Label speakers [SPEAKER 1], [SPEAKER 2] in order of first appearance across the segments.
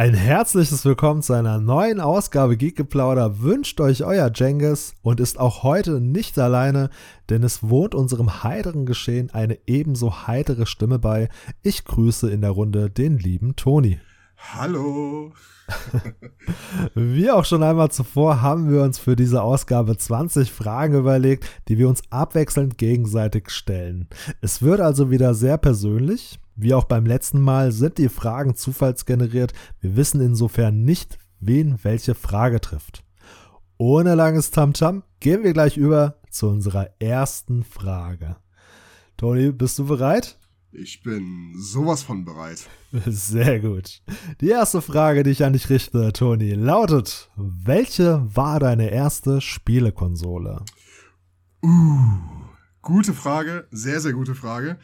[SPEAKER 1] Ein herzliches Willkommen zu einer neuen Ausgabe Geekgeplauder wünscht euch euer Jengis und ist auch heute nicht alleine, denn es wohnt unserem heiteren Geschehen eine ebenso heitere Stimme bei. Ich grüße in der Runde den lieben Toni.
[SPEAKER 2] Hallo.
[SPEAKER 1] Wie auch schon einmal zuvor haben wir uns für diese Ausgabe 20 Fragen überlegt, die wir uns abwechselnd gegenseitig stellen. Es wird also wieder sehr persönlich. Wie auch beim letzten Mal sind die Fragen zufallsgeneriert. Wir wissen insofern nicht, wen welche Frage trifft. Ohne langes Tamtam gehen wir gleich über zu unserer ersten Frage. Toni, bist du bereit?
[SPEAKER 2] Ich bin sowas von bereit.
[SPEAKER 1] Sehr gut. Die erste Frage, die ich an dich richte, Toni, lautet: Welche war deine erste Spielekonsole?
[SPEAKER 2] Uh, gute Frage, sehr, sehr gute Frage.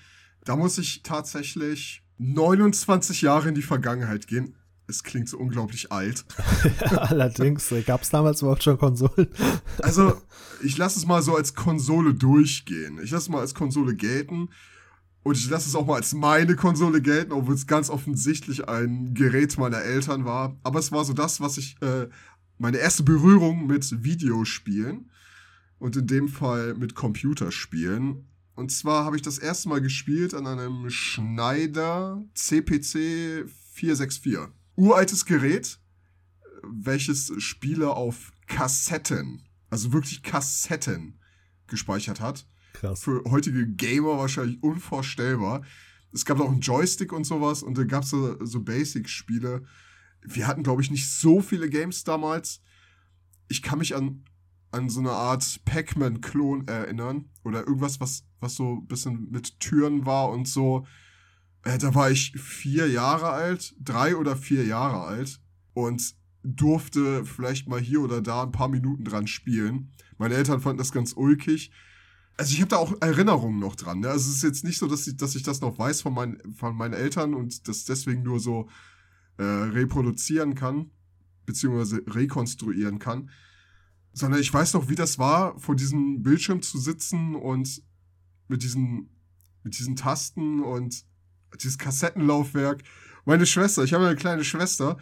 [SPEAKER 2] Da muss ich tatsächlich 29 Jahre in die Vergangenheit gehen. Es klingt so unglaublich alt.
[SPEAKER 1] allerdings, gab es damals überhaupt schon Konsolen?
[SPEAKER 2] also, ich lasse es mal so als Konsole durchgehen. Ich lasse es mal als Konsole gelten. Und ich lasse es auch mal als meine Konsole gelten, obwohl es ganz offensichtlich ein Gerät meiner Eltern war. Aber es war so das, was ich, äh, meine erste Berührung mit Videospielen und in dem Fall mit Computerspielen. Und zwar habe ich das erste Mal gespielt an einem Schneider CPC 464. Uraltes Gerät, welches Spiele auf Kassetten, also wirklich Kassetten gespeichert hat. Krass. Für heutige Gamer wahrscheinlich unvorstellbar. Es gab auch einen Joystick und sowas und da gab es so, so Basic-Spiele. Wir hatten, glaube ich, nicht so viele Games damals. Ich kann mich an, an so eine Art Pac-Man-Klon erinnern. Oder irgendwas, was, was so ein bisschen mit Türen war und so. Äh, da war ich vier Jahre alt, drei oder vier Jahre alt. Und durfte vielleicht mal hier oder da ein paar Minuten dran spielen. Meine Eltern fanden das ganz ulkig also ich habe da auch Erinnerungen noch dran. Ne? Also es ist jetzt nicht so, dass ich, dass ich das noch weiß von, mein, von meinen Eltern und das deswegen nur so äh, reproduzieren kann, beziehungsweise rekonstruieren kann. Sondern ich weiß noch, wie das war, vor diesem Bildschirm zu sitzen und mit diesen, mit diesen Tasten und dieses Kassettenlaufwerk. Meine Schwester, ich habe eine kleine Schwester,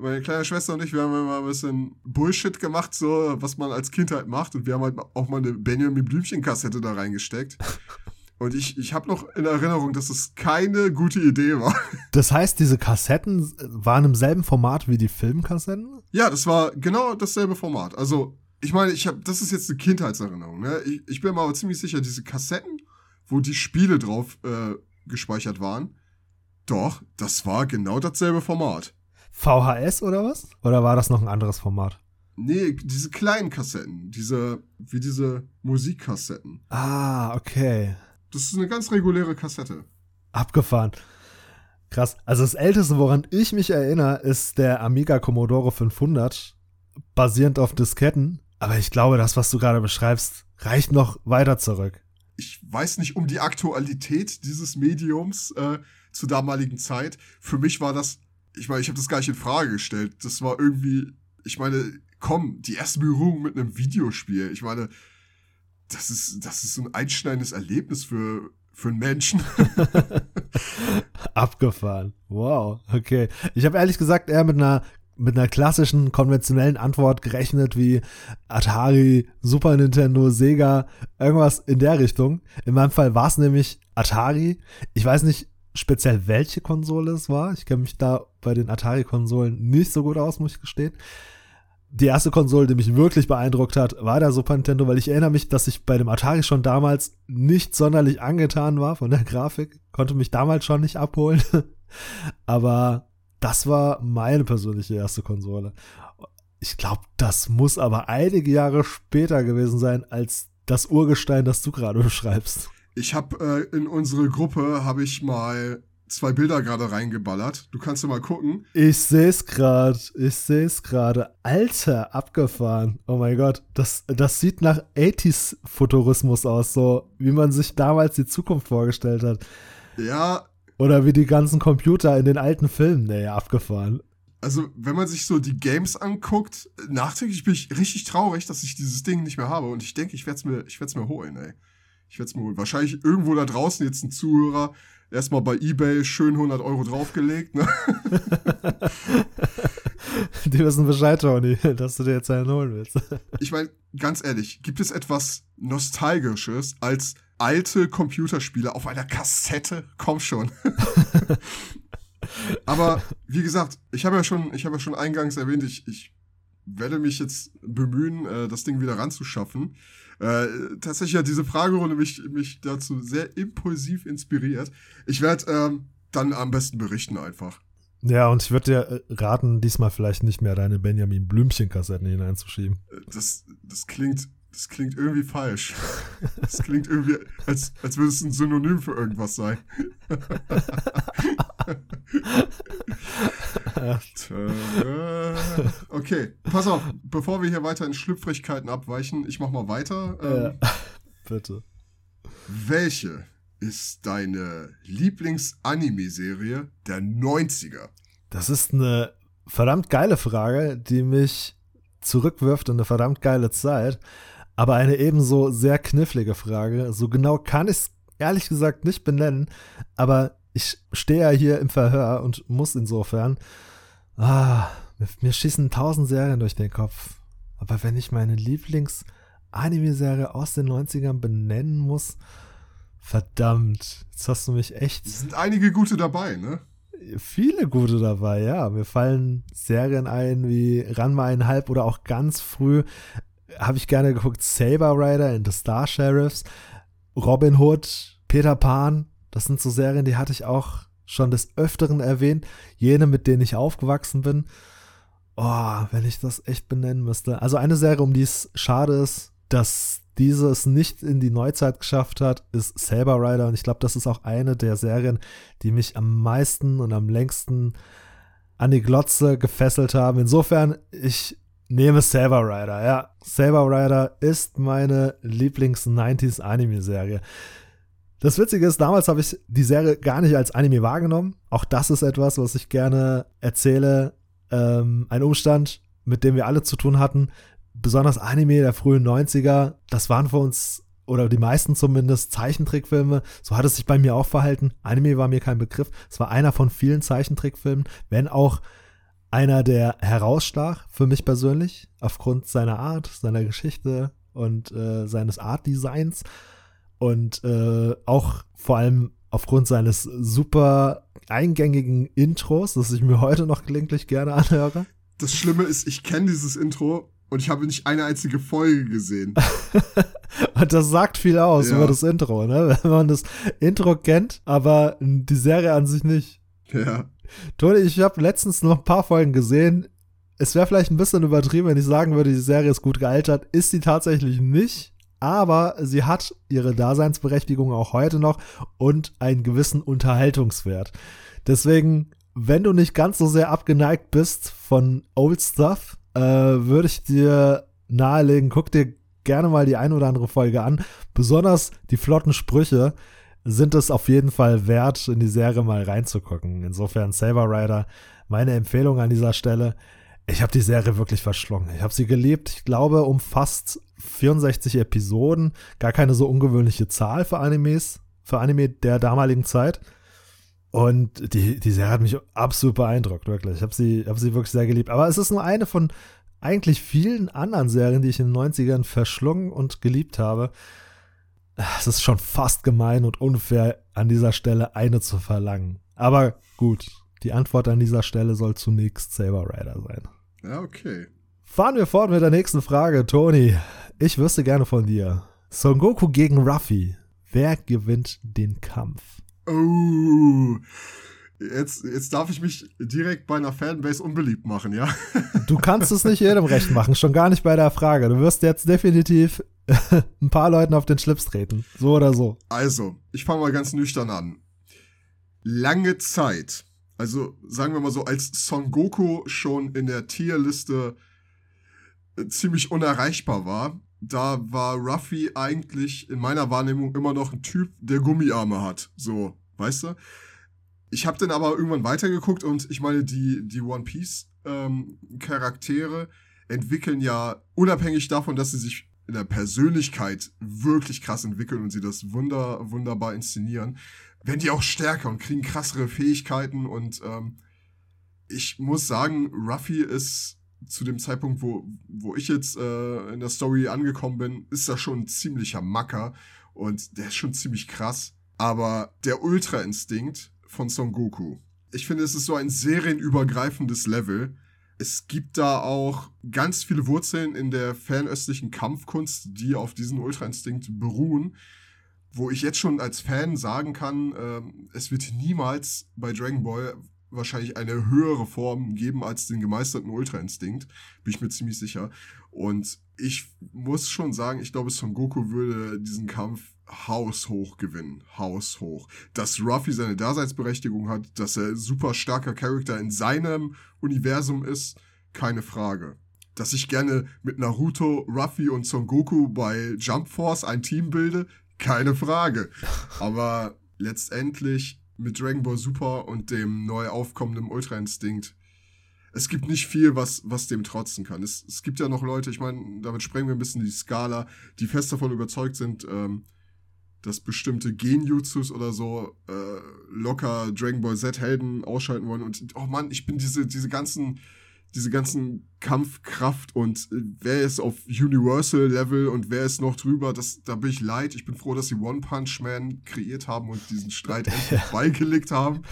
[SPEAKER 2] meine kleine Schwester und ich, wir haben immer ein bisschen Bullshit gemacht, so was man als Kind halt macht. Und wir haben halt auch mal eine Benjamin Blümchen-Kassette da reingesteckt. Und ich, ich habe noch in Erinnerung, dass es keine gute Idee war.
[SPEAKER 1] Das heißt, diese Kassetten waren im selben Format wie die Filmkassetten?
[SPEAKER 2] Ja, das war genau dasselbe Format. Also, ich meine, ich habe, das ist jetzt eine Kindheitserinnerung. Ne? Ich, ich bin mir aber ziemlich sicher, diese Kassetten, wo die Spiele drauf äh, gespeichert waren, doch, das war genau dasselbe Format.
[SPEAKER 1] VHS oder was? Oder war das noch ein anderes Format?
[SPEAKER 2] Nee, diese kleinen Kassetten, diese, wie diese Musikkassetten.
[SPEAKER 1] Ah, okay.
[SPEAKER 2] Das ist eine ganz reguläre Kassette.
[SPEAKER 1] Abgefahren. Krass. Also das älteste, woran ich mich erinnere, ist der Amiga Commodore 500, basierend auf Disketten. Aber ich glaube, das, was du gerade beschreibst, reicht noch weiter zurück.
[SPEAKER 2] Ich weiß nicht um die Aktualität dieses Mediums äh, zur damaligen Zeit. Für mich war das ich meine, ich habe das gar nicht in Frage gestellt. Das war irgendwie, ich meine, komm, die erste Berührung mit einem Videospiel. Ich meine, das ist, das ist so ein einschneidendes Erlebnis für, für einen Menschen.
[SPEAKER 1] Abgefahren. Wow, okay. Ich habe ehrlich gesagt eher mit einer mit einer klassischen, konventionellen Antwort gerechnet wie Atari, Super Nintendo, Sega, irgendwas in der Richtung. In meinem Fall war es nämlich Atari. Ich weiß nicht, speziell welche Konsole es war. Ich kenne mich da bei den Atari-Konsolen nicht so gut aus, muss ich gestehen. Die erste Konsole, die mich wirklich beeindruckt hat, war der Super Nintendo, weil ich erinnere mich, dass ich bei dem Atari schon damals nicht sonderlich angetan war von der Grafik, konnte mich damals schon nicht abholen. aber das war meine persönliche erste Konsole. Ich glaube, das muss aber einige Jahre später gewesen sein als das Urgestein, das du gerade beschreibst.
[SPEAKER 2] Ich habe äh, in unsere Gruppe habe ich mal zwei Bilder gerade reingeballert. Du kannst ja mal gucken.
[SPEAKER 1] Ich sehe es gerade. Ich sehe es gerade. Alter, abgefahren. Oh mein Gott, das, das sieht nach 80s Futurismus aus, so wie man sich damals die Zukunft vorgestellt hat.
[SPEAKER 2] Ja.
[SPEAKER 1] Oder wie die ganzen Computer in den alten Filmen, nee, abgefahren.
[SPEAKER 2] Also, wenn man sich so die Games anguckt, nachträglich bin ich richtig traurig, dass ich dieses Ding nicht mehr habe und ich denke, ich werde es mir, mir holen, ey. Ich werde es mir holen. Wahrscheinlich irgendwo da draußen jetzt ein Zuhörer erstmal bei Ebay schön 100 Euro draufgelegt. Ne?
[SPEAKER 1] Die wissen Bescheid, Tony, dass du dir jetzt einen holen willst.
[SPEAKER 2] Ich meine, ganz ehrlich, gibt es etwas Nostalgisches als alte Computerspiele auf einer Kassette? Komm schon. Aber wie gesagt, ich habe ja schon, ich habe ja schon eingangs erwähnt, ich, ich werde mich jetzt bemühen, äh, das Ding wieder ranzuschaffen. Äh, tatsächlich hat diese Fragerunde mich, mich dazu sehr impulsiv inspiriert. Ich werde ähm, dann am besten berichten einfach.
[SPEAKER 1] Ja, und ich würde dir äh, raten, diesmal vielleicht nicht mehr deine Benjamin Blümchen-Kassetten hineinzuschieben.
[SPEAKER 2] Äh, das, das klingt, das klingt irgendwie falsch. Das klingt irgendwie, als, als würde es ein Synonym für irgendwas sein. okay, pass auf, bevor wir hier weiter in Schlüpfrigkeiten abweichen, ich mach mal weiter.
[SPEAKER 1] Ähm, ja, bitte.
[SPEAKER 2] Welche ist deine Lieblings-Anime-Serie der 90er?
[SPEAKER 1] Das ist eine verdammt geile Frage, die mich zurückwirft in eine verdammt geile Zeit. Aber eine ebenso sehr knifflige Frage. So genau kann ich es ehrlich gesagt nicht benennen. Aber ich stehe ja hier im Verhör und muss insofern. Ah, mir, schießen tausend Serien durch den Kopf. Aber wenn ich meine Lieblings-Anime-Serie aus den 90ern benennen muss, verdammt, jetzt hast du mich echt.
[SPEAKER 2] Es sind einige gute dabei, ne?
[SPEAKER 1] Viele gute dabei, ja. Mir fallen Serien ein wie Ranma einhalb oder auch ganz früh habe ich gerne geguckt Saber Rider in The Star Sheriffs, Robin Hood, Peter Pan, das sind so Serien, die hatte ich auch schon des Öfteren erwähnt. Jene, mit denen ich aufgewachsen bin. Oh, wenn ich das echt benennen müsste. Also eine Serie, um die es schade ist, dass dieses nicht in die Neuzeit geschafft hat, ist Saber Rider. Und ich glaube, das ist auch eine der Serien, die mich am meisten und am längsten an die Glotze gefesselt haben. Insofern, ich nehme Saber Rider. Ja, Saber Rider ist meine Lieblings-90s-Anime-Serie. Das Witzige ist, damals habe ich die Serie gar nicht als Anime wahrgenommen. Auch das ist etwas, was ich gerne erzähle. Ähm, ein Umstand, mit dem wir alle zu tun hatten. Besonders Anime der frühen 90er, das waren für uns, oder die meisten zumindest, Zeichentrickfilme. So hat es sich bei mir auch verhalten. Anime war mir kein Begriff. Es war einer von vielen Zeichentrickfilmen, wenn auch einer, der herausstach für mich persönlich, aufgrund seiner Art, seiner Geschichte und äh, seines Art-Designs und äh, auch vor allem aufgrund seines super eingängigen Intros, das ich mir heute noch gelegentlich gerne anhöre.
[SPEAKER 2] Das Schlimme ist, ich kenne dieses Intro und ich habe nicht eine einzige Folge gesehen.
[SPEAKER 1] und das sagt viel aus ja. über das Intro, ne? Wenn man das Intro kennt, aber die Serie an sich nicht.
[SPEAKER 2] Ja.
[SPEAKER 1] Toni, ich habe letztens noch ein paar Folgen gesehen. Es wäre vielleicht ein bisschen übertrieben, wenn ich sagen würde, die Serie ist gut gealtert. Ist sie tatsächlich nicht aber sie hat ihre Daseinsberechtigung auch heute noch und einen gewissen Unterhaltungswert. Deswegen, wenn du nicht ganz so sehr abgeneigt bist von Old Stuff, äh, würde ich dir nahelegen, guck dir gerne mal die ein oder andere Folge an. Besonders die flotten Sprüche sind es auf jeden Fall wert, in die Serie mal reinzugucken. Insofern Saber Rider, meine Empfehlung an dieser Stelle. Ich habe die Serie wirklich verschlungen. Ich habe sie geliebt. Ich glaube, um fast 64 Episoden. Gar keine so ungewöhnliche Zahl für Animes, für Anime der damaligen Zeit. Und die, die Serie hat mich absolut beeindruckt, wirklich. Ich habe sie, hab sie wirklich sehr geliebt. Aber es ist nur eine von eigentlich vielen anderen Serien, die ich in den 90ern verschlungen und geliebt habe. Es ist schon fast gemein und unfair, an dieser Stelle eine zu verlangen. Aber gut, die Antwort an dieser Stelle soll zunächst Saber Rider sein.
[SPEAKER 2] Ja, okay.
[SPEAKER 1] Fahren wir fort mit der nächsten Frage. Toni, ich wüsste gerne von dir. Son Goku gegen Ruffy. Wer gewinnt den Kampf?
[SPEAKER 2] Oh. Jetzt, jetzt darf ich mich direkt bei einer Fanbase unbeliebt machen, ja?
[SPEAKER 1] Du kannst es nicht jedem recht machen, schon gar nicht bei der Frage. Du wirst jetzt definitiv ein paar Leuten auf den Schlips treten. So oder so.
[SPEAKER 2] Also, ich fange mal ganz nüchtern an. Lange Zeit, also sagen wir mal so, als Son Goku schon in der Tierliste ziemlich unerreichbar war, da war Ruffy eigentlich in meiner Wahrnehmung immer noch ein Typ, der Gummiarme hat. So, weißt du? Ich habe dann aber irgendwann weitergeguckt und ich meine, die, die One Piece ähm, Charaktere entwickeln ja unabhängig davon, dass sie sich in der Persönlichkeit wirklich krass entwickeln und sie das wunder, wunderbar inszenieren, werden die auch stärker und kriegen krassere Fähigkeiten und ähm, ich muss sagen, Ruffy ist zu dem Zeitpunkt, wo, wo ich jetzt äh, in der Story angekommen bin, ist da schon ein ziemlicher Macker und der ist schon ziemlich krass. Aber der Ultra-Instinkt von Son Goku, ich finde, es ist so ein serienübergreifendes Level. Es gibt da auch ganz viele Wurzeln in der fernöstlichen Kampfkunst, die auf diesen Ultra-Instinkt beruhen wo ich jetzt schon als Fan sagen kann, ähm, es wird niemals bei Dragon Ball wahrscheinlich eine höhere Form geben als den gemeisterten Ultra-Instinkt. Bin ich mir ziemlich sicher. Und ich muss schon sagen, ich glaube, Son Goku würde diesen Kampf haushoch gewinnen. Haushoch. Dass Ruffy seine Daseinsberechtigung hat, dass er super starker Charakter in seinem Universum ist, keine Frage. Dass ich gerne mit Naruto, Ruffy und Son Goku bei Jump Force ein Team bilde, keine Frage. Aber letztendlich mit Dragon Ball Super und dem neu aufkommenden Ultra Instinkt. Es gibt nicht viel, was, was dem trotzen kann. Es, es gibt ja noch Leute, ich meine, damit sprengen wir ein bisschen die Skala, die fest davon überzeugt sind, ähm, dass bestimmte Genjutsus oder so äh, locker Dragon Ball Z-Helden ausschalten wollen. Und oh Mann, ich bin diese, diese ganzen diese ganzen Kampfkraft und äh, wer ist auf Universal Level und wer ist noch drüber, das, da bin ich leid. Ich bin froh, dass sie One Punch Man kreiert haben und diesen Streit endlich beigelegt haben.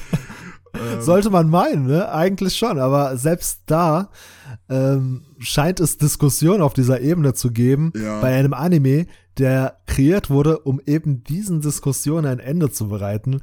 [SPEAKER 1] Ähm, Sollte man meinen, ne? Eigentlich schon, aber selbst da ähm, scheint es Diskussion auf dieser Ebene zu geben ja. bei einem Anime, der kreiert wurde, um eben diesen Diskussionen ein Ende zu bereiten.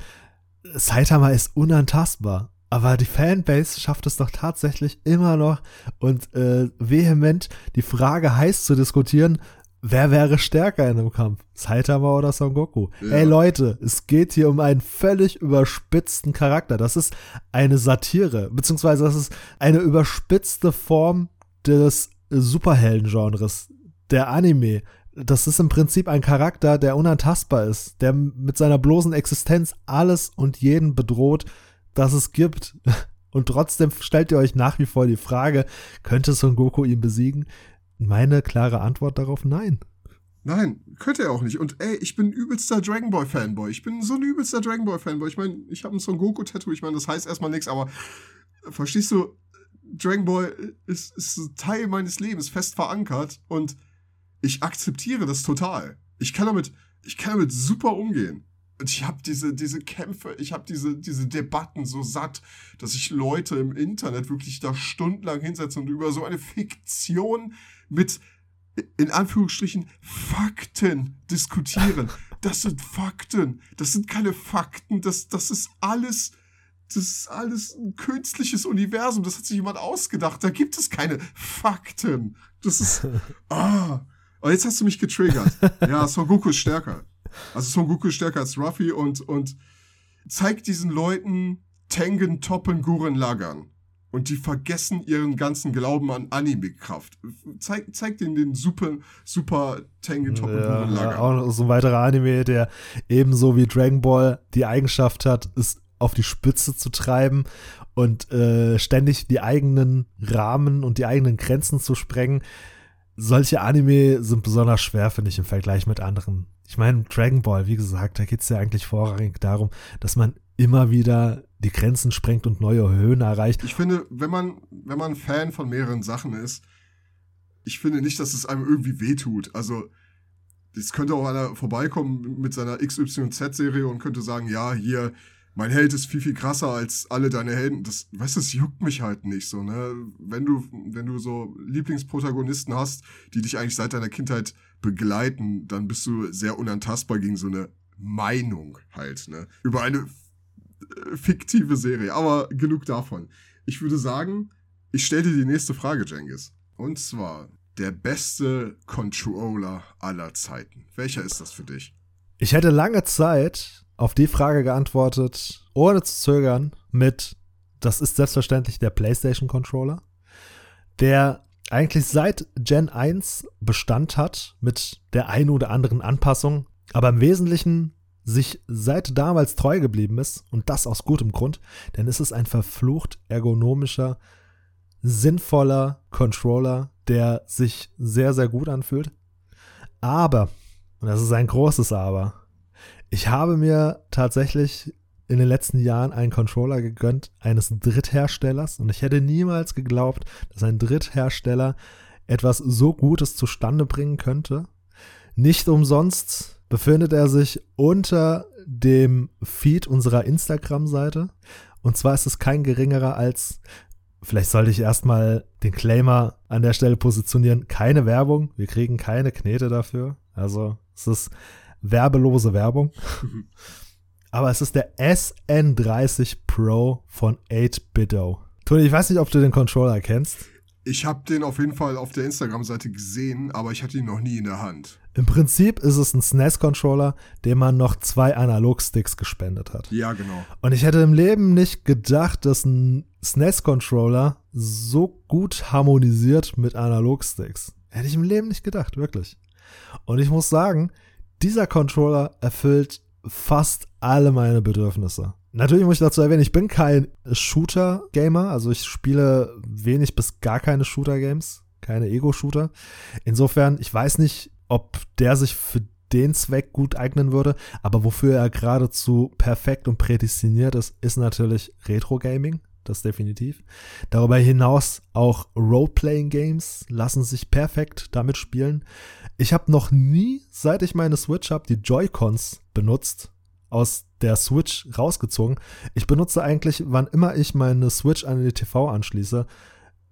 [SPEAKER 1] Saitama ist unantastbar. Aber die Fanbase schafft es doch tatsächlich immer noch und äh, vehement die Frage heiß zu diskutieren, wer wäre stärker in einem Kampf? Saitama oder Son Goku? Ja. Ey Leute, es geht hier um einen völlig überspitzten Charakter. Das ist eine Satire, beziehungsweise das ist eine überspitzte Form des Superhelden-Genres, der Anime. Das ist im Prinzip ein Charakter, der unantastbar ist, der mit seiner bloßen Existenz alles und jeden bedroht, das es gibt. Und trotzdem stellt ihr euch nach wie vor die Frage, könnte Son Goku ihn besiegen? Meine klare Antwort darauf, nein.
[SPEAKER 2] Nein, könnte er auch nicht. Und ey, ich bin übelster Dragon Ball Fanboy. Ich bin so ein übelster Dragon Ball Fanboy. Ich meine, ich habe ein Son Goku Tattoo. Ich meine, das heißt erstmal nichts, aber verstehst du, Dragon Ball ist, ist Teil meines Lebens, fest verankert und ich akzeptiere das total. Ich kann damit, ich kann damit super umgehen. Und ich habe diese, diese Kämpfe, ich habe diese, diese Debatten so satt, dass ich Leute im Internet wirklich da stundenlang hinsetze und über so eine Fiktion mit, in Anführungsstrichen, Fakten diskutieren. Das sind Fakten. Das sind keine Fakten. Das, das ist alles, das ist alles ein künstliches Universum. Das hat sich jemand ausgedacht. Da gibt es keine Fakten. Das ist, ah. Aber jetzt hast du mich getriggert. Ja, Son Goku ist stärker. Also Son Goku ist stärker als Ruffy und, und zeigt diesen Leuten Tengen, Toppen, Guren, Lagern. Und die vergessen ihren ganzen Glauben an Anime-Kraft. Zeig, zeigt ihnen den super, super Tengen, Toppen, ja, Guren, Lagern.
[SPEAKER 1] Ja, auch noch so ein weiterer Anime, der ebenso wie Dragon Ball die Eigenschaft hat, es auf die Spitze zu treiben und äh, ständig die eigenen Rahmen und die eigenen Grenzen zu sprengen. Solche Anime sind besonders schwer, finde ich, im Vergleich mit anderen ich meine, Dragon Ball, wie gesagt, da geht es ja eigentlich vorrangig darum, dass man immer wieder die Grenzen sprengt und neue Höhen erreicht.
[SPEAKER 2] Ich finde, wenn man, wenn man Fan von mehreren Sachen ist, ich finde nicht, dass es einem irgendwie wehtut. Also, es könnte auch einer vorbeikommen mit seiner XYZ-Serie und könnte sagen, ja, hier, mein Held ist viel, viel krasser als alle deine Helden. Das, weißt du, das juckt mich halt nicht so, ne? Wenn du, wenn du so Lieblingsprotagonisten hast, die dich eigentlich seit deiner Kindheit begleiten, dann bist du sehr unantastbar gegen so eine Meinung halt, ne? Über eine äh, fiktive Serie. Aber genug davon. Ich würde sagen, ich stelle dir die nächste Frage, Jengis. Und zwar, der beste Controller aller Zeiten. Welcher ist das für dich?
[SPEAKER 1] Ich hätte lange Zeit auf die Frage geantwortet, ohne zu zögern, mit, das ist selbstverständlich der PlayStation Controller, der eigentlich seit Gen 1 Bestand hat mit der ein oder anderen Anpassung, aber im Wesentlichen sich seit damals treu geblieben ist und das aus gutem Grund, denn es ist ein verflucht ergonomischer, sinnvoller Controller, der sich sehr, sehr gut anfühlt. Aber, und das ist ein großes Aber, ich habe mir tatsächlich in den letzten Jahren einen Controller gegönnt eines Drittherstellers und ich hätte niemals geglaubt, dass ein Dritthersteller etwas so Gutes zustande bringen könnte. Nicht umsonst befindet er sich unter dem Feed unserer Instagram-Seite. Und zwar ist es kein geringerer als, vielleicht sollte ich erstmal den Claimer an der Stelle positionieren, keine Werbung. Wir kriegen keine Knete dafür. Also es ist werbelose Werbung. Aber es ist der SN30 Pro von 8BitO. Toni, ich weiß nicht, ob du den Controller kennst.
[SPEAKER 2] Ich habe den auf jeden Fall auf der Instagram-Seite gesehen, aber ich hatte ihn noch nie in der Hand.
[SPEAKER 1] Im Prinzip ist es ein SNES-Controller, dem man noch zwei Analog-Sticks gespendet hat.
[SPEAKER 2] Ja, genau.
[SPEAKER 1] Und ich hätte im Leben nicht gedacht, dass ein SNES-Controller so gut harmonisiert mit Analog-Sticks. Hätte ich im Leben nicht gedacht, wirklich. Und ich muss sagen, dieser Controller erfüllt fast alle meine Bedürfnisse. Natürlich muss ich dazu erwähnen, ich bin kein Shooter-Gamer, also ich spiele wenig bis gar keine Shooter-Games, keine Ego-Shooter. Insofern, ich weiß nicht, ob der sich für den Zweck gut eignen würde, aber wofür er geradezu perfekt und prädestiniert ist, ist natürlich Retro-Gaming, das definitiv. Darüber hinaus auch Role-Playing-Games lassen sich perfekt damit spielen. Ich habe noch nie, seit ich meine Switch habe, die Joy-Cons benutzt, aus der Switch rausgezogen. Ich benutze eigentlich, wann immer ich meine Switch an die TV anschließe,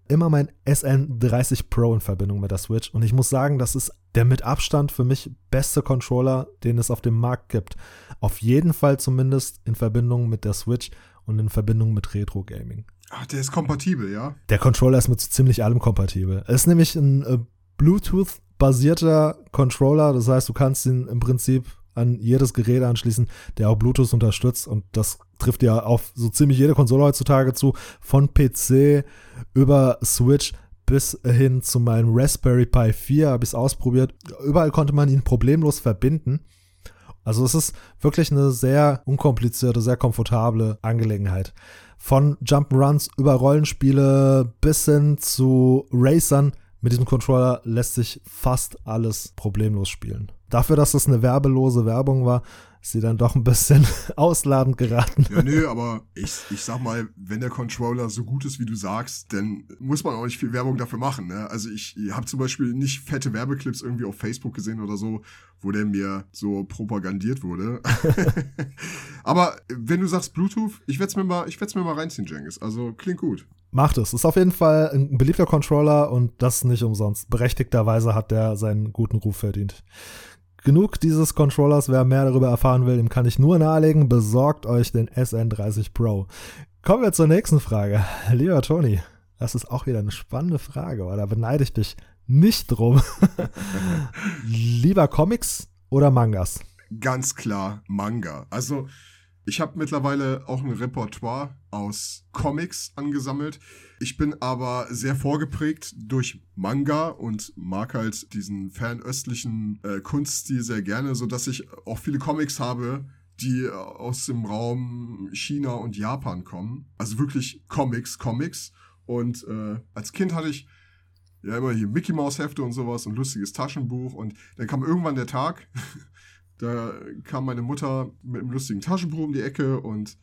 [SPEAKER 1] immer mein SN30 Pro in Verbindung mit der Switch. Und ich muss sagen, das ist der mit Abstand für mich beste Controller, den es auf dem Markt gibt. Auf jeden Fall zumindest in Verbindung mit der Switch und in Verbindung mit Retro Gaming.
[SPEAKER 2] Ach, der ist kompatibel, ja?
[SPEAKER 1] Der Controller ist mit so ziemlich allem kompatibel. Es ist nämlich ein äh, Bluetooth-basierter Controller. Das heißt, du kannst ihn im Prinzip an jedes Gerät anschließen, der auch Bluetooth unterstützt. Und das trifft ja auf so ziemlich jede Konsole heutzutage zu. Von PC über Switch bis hin zu meinem Raspberry Pi 4 habe ich es ausprobiert. Überall konnte man ihn problemlos verbinden. Also es ist wirklich eine sehr unkomplizierte, sehr komfortable Angelegenheit. Von Jump'n'Runs über Rollenspiele bis hin zu Racern. Mit diesem Controller lässt sich fast alles problemlos spielen. Dafür, dass das eine werbelose Werbung war, sie dann doch ein bisschen ausladend geraten.
[SPEAKER 2] Ja, nö, aber ich, ich sag mal, wenn der Controller so gut ist, wie du sagst, dann muss man auch nicht viel Werbung dafür machen. Ne? Also ich habe zum Beispiel nicht fette Werbeclips irgendwie auf Facebook gesehen oder so, wo der mir so propagandiert wurde. aber wenn du sagst Bluetooth, ich werde es mir, mal, ich mir mal reinziehen, Jengis. Also klingt gut.
[SPEAKER 1] Macht es. Ist auf jeden Fall ein beliebter Controller und das nicht umsonst. Berechtigterweise hat der seinen guten Ruf verdient. Genug dieses Controllers, wer mehr darüber erfahren will, dem kann ich nur nahelegen, besorgt euch den SN30 Pro. Kommen wir zur nächsten Frage. Lieber Toni, das ist auch wieder eine spannende Frage, oder beneide ich dich nicht drum. Lieber Comics oder Mangas?
[SPEAKER 2] Ganz klar Manga. Also ich habe mittlerweile auch ein Repertoire aus Comics angesammelt. Ich bin aber sehr vorgeprägt durch Manga und mag halt diesen fernöstlichen äh, Kunststil sehr gerne, so dass ich auch viele Comics habe, die aus dem Raum China und Japan kommen. Also wirklich Comics, Comics. Und äh, als Kind hatte ich ja immer hier Mickey Mouse Hefte und sowas und lustiges Taschenbuch. Und dann kam irgendwann der Tag, Da kam meine Mutter mit einem lustigen Taschenbuch um die Ecke und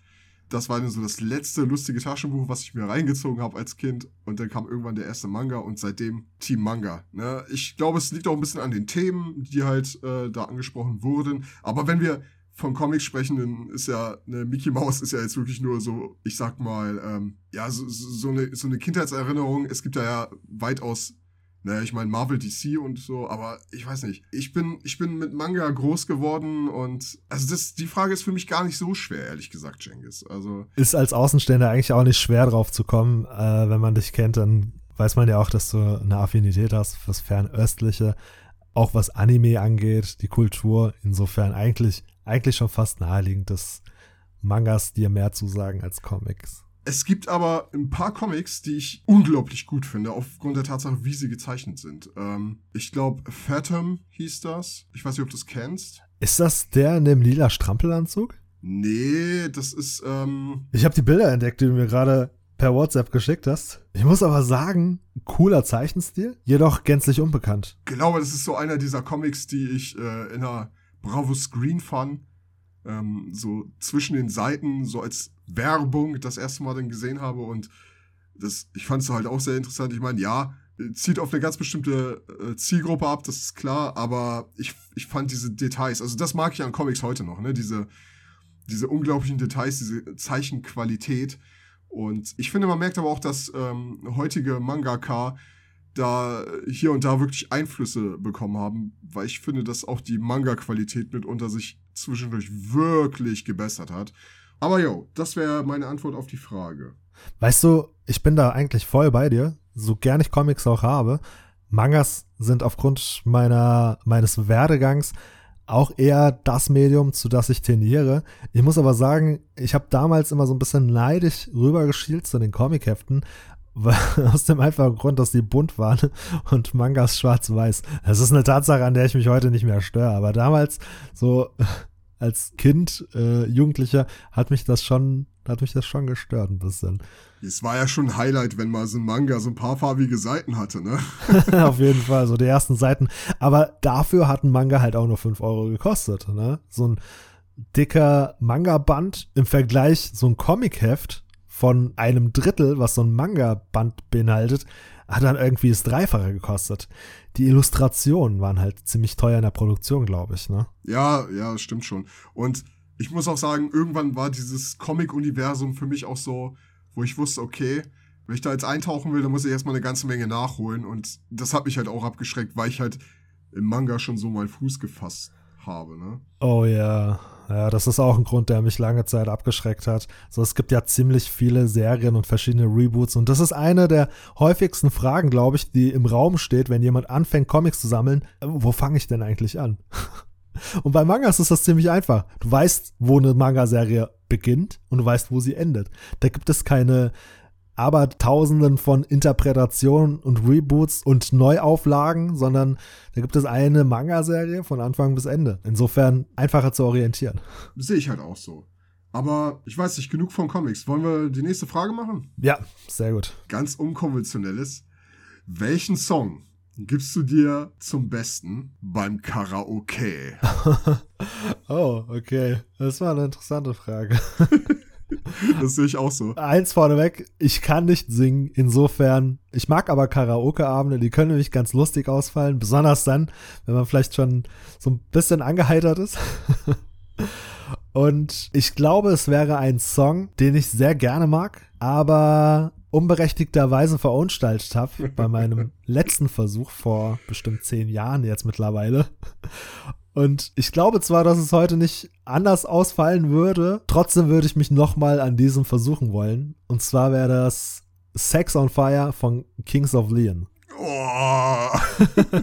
[SPEAKER 2] das war dann so das letzte lustige Taschenbuch, was ich mir reingezogen habe als Kind. Und dann kam irgendwann der erste Manga und seitdem Team Manga. Ne? Ich glaube, es liegt auch ein bisschen an den Themen, die halt äh, da angesprochen wurden. Aber wenn wir von Comics sprechen, dann ist ja eine Mickey Mouse ist ja jetzt wirklich nur so, ich sag mal, ähm, ja, so, so, eine, so eine Kindheitserinnerung. Es gibt da ja weitaus naja, ich meine Marvel DC und so, aber ich weiß nicht. Ich bin, ich bin mit Manga groß geworden und also das, die Frage ist für mich gar nicht so schwer, ehrlich gesagt, Cengiz. Also.
[SPEAKER 1] Ist als Außenstehender eigentlich auch nicht schwer drauf zu kommen. Äh, wenn man dich kennt, dann weiß man ja auch, dass du eine Affinität hast fürs Fernöstliche, auch was Anime angeht, die Kultur. Insofern eigentlich, eigentlich schon fast naheliegend, dass Mangas dir mehr zusagen als Comics.
[SPEAKER 2] Es gibt aber ein paar Comics, die ich unglaublich gut finde, aufgrund der Tatsache, wie sie gezeichnet sind. Ähm, ich glaube, Phantom hieß das. Ich weiß nicht, ob du das kennst.
[SPEAKER 1] Ist das der in dem lila Strampelanzug?
[SPEAKER 2] Nee, das ist. Ähm
[SPEAKER 1] ich habe die Bilder entdeckt, die du mir gerade per WhatsApp geschickt hast. Ich muss aber sagen, cooler Zeichenstil, jedoch gänzlich unbekannt.
[SPEAKER 2] Ich glaube, das ist so einer dieser Comics, die ich äh, in einer Bravo Screen Fun ähm, so zwischen den Seiten, so als Werbung das erste Mal dann gesehen habe. Und das, ich fand es halt auch sehr interessant. Ich meine, ja, zieht auf eine ganz bestimmte äh, Zielgruppe ab, das ist klar, aber ich, ich fand diese Details, also das mag ich an Comics heute noch, ne? Diese, diese unglaublichen Details, diese Zeichenqualität. Und ich finde, man merkt aber auch, dass ähm, heutige Mangaka da hier und da wirklich Einflüsse bekommen haben, weil ich finde, dass auch die Manga-Qualität mitunter sich zwischendurch wirklich gebessert hat. Aber jo, das wäre meine Antwort auf die Frage.
[SPEAKER 1] Weißt du, ich bin da eigentlich voll bei dir, so gern ich Comics auch habe. Mangas sind aufgrund meiner, meines Werdegangs auch eher das Medium, zu das ich tendiere. Ich muss aber sagen, ich habe damals immer so ein bisschen neidisch rübergeschielt zu den Comicheften, aus dem einfachen Grund, dass die bunt waren und Mangas schwarz-weiß. Das ist eine Tatsache, an der ich mich heute nicht mehr störe. Aber damals, so als Kind, äh, Jugendlicher, hat mich das schon, hat mich das schon gestört ein bisschen.
[SPEAKER 2] Es war ja schon ein Highlight, wenn mal so ein Manga so ein paar farbige Seiten hatte, ne?
[SPEAKER 1] Auf jeden Fall, so die ersten Seiten. Aber dafür hat ein Manga halt auch nur 5 Euro gekostet, ne? So ein dicker Manga-Band im Vergleich so ein Comic-Heft von einem Drittel, was so ein Manga-Band beinhaltet, hat dann irgendwie das Dreifache gekostet. Die Illustrationen waren halt ziemlich teuer in der Produktion, glaube ich, ne?
[SPEAKER 2] Ja, ja, stimmt schon. Und ich muss auch sagen, irgendwann war dieses Comic-Universum für mich auch so, wo ich wusste, okay, wenn ich da jetzt eintauchen will, dann muss ich erstmal eine ganze Menge nachholen. Und das hat mich halt auch abgeschreckt, weil ich halt im Manga schon so meinen Fuß gefasst habe, ne?
[SPEAKER 1] Oh ja. Ja, das ist auch ein Grund, der mich lange Zeit abgeschreckt hat. So, es gibt ja ziemlich viele Serien und verschiedene Reboots und das ist eine der häufigsten Fragen, glaube ich, die im Raum steht, wenn jemand anfängt, Comics zu sammeln. Äh, wo fange ich denn eigentlich an? Und bei Mangas ist das ziemlich einfach. Du weißt, wo eine Manga-Serie beginnt und du weißt, wo sie endet. Da gibt es keine aber Tausenden von Interpretationen und Reboots und Neuauflagen, sondern da gibt es eine Manga-Serie von Anfang bis Ende. Insofern einfacher zu orientieren.
[SPEAKER 2] Sehe ich halt auch so. Aber ich weiß nicht genug von Comics. Wollen wir die nächste Frage machen?
[SPEAKER 1] Ja, sehr gut.
[SPEAKER 2] Ganz unkonventionelles. Welchen Song gibst du dir zum Besten beim Karaoke?
[SPEAKER 1] oh, okay. Das war eine interessante Frage.
[SPEAKER 2] Das sehe ich auch so.
[SPEAKER 1] Eins vorneweg, ich kann nicht singen, insofern, ich mag aber Karaoke-Abende, die können nämlich ganz lustig ausfallen, besonders dann, wenn man vielleicht schon so ein bisschen angeheitert ist. Und ich glaube, es wäre ein Song, den ich sehr gerne mag, aber unberechtigterweise verunstaltet habe bei meinem letzten Versuch vor bestimmt zehn Jahren jetzt mittlerweile. Und ich glaube zwar, dass es heute nicht anders ausfallen würde, trotzdem würde ich mich nochmal an diesem versuchen wollen. Und zwar wäre das Sex on Fire von Kings of Leon. Oh.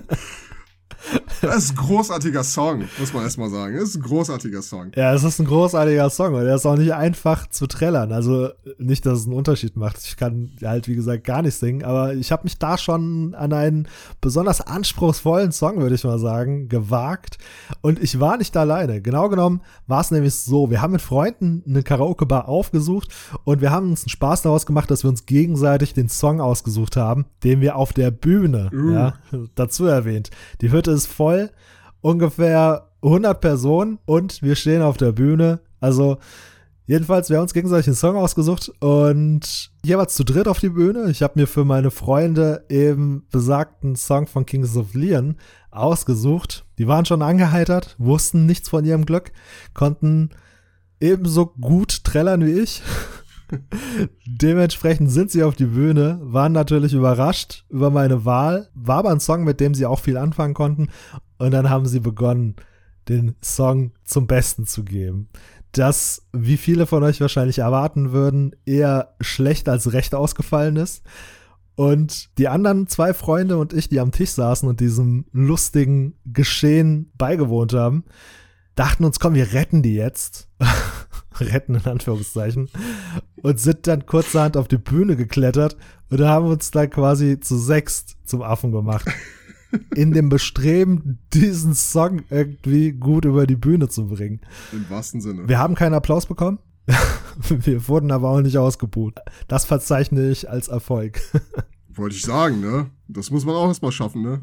[SPEAKER 2] Das ist ein großartiger Song, muss man erstmal sagen. Das ist ein großartiger Song.
[SPEAKER 1] Ja, es ist ein großartiger Song und er ist auch nicht einfach zu trällern. Also nicht, dass es einen Unterschied macht. Ich kann halt, wie gesagt, gar nicht singen, aber ich habe mich da schon an einen besonders anspruchsvollen Song, würde ich mal sagen, gewagt. Und ich war nicht alleine. Genau genommen war es nämlich so, wir haben mit Freunden eine Karaoke-Bar aufgesucht und wir haben uns einen Spaß daraus gemacht, dass wir uns gegenseitig den Song ausgesucht haben, den wir auf der Bühne uh. ja, dazu erwähnt. Die Hütte ist voll, ungefähr 100 Personen und wir stehen auf der Bühne. Also jedenfalls, wir haben uns gegenseitig einen Song ausgesucht und jeweils zu dritt auf die Bühne. Ich habe mir für meine Freunde eben besagten Song von Kings of Leon ausgesucht. Die waren schon angeheitert, wussten nichts von ihrem Glück, konnten ebenso gut trällern wie ich. Dementsprechend sind sie auf die Bühne, waren natürlich überrascht über meine Wahl, war aber ein Song, mit dem sie auch viel anfangen konnten. Und dann haben sie begonnen, den Song zum Besten zu geben. Das, wie viele von euch wahrscheinlich erwarten würden, eher schlecht als recht ausgefallen ist. Und die anderen zwei Freunde und ich, die am Tisch saßen und diesem lustigen Geschehen beigewohnt haben, dachten uns, komm, wir retten die jetzt. retten in Anführungszeichen. Und sind dann kurzerhand auf die Bühne geklettert und haben uns dann quasi zu sechst zum Affen gemacht. In dem Bestreben, diesen Song irgendwie gut über die Bühne zu bringen.
[SPEAKER 2] Im wahrsten Sinne.
[SPEAKER 1] Wir haben keinen Applaus bekommen. Wir wurden aber auch nicht ausgebucht. Das verzeichne ich als Erfolg.
[SPEAKER 2] Wollte ich sagen, ne? Das muss man auch erstmal schaffen, ne?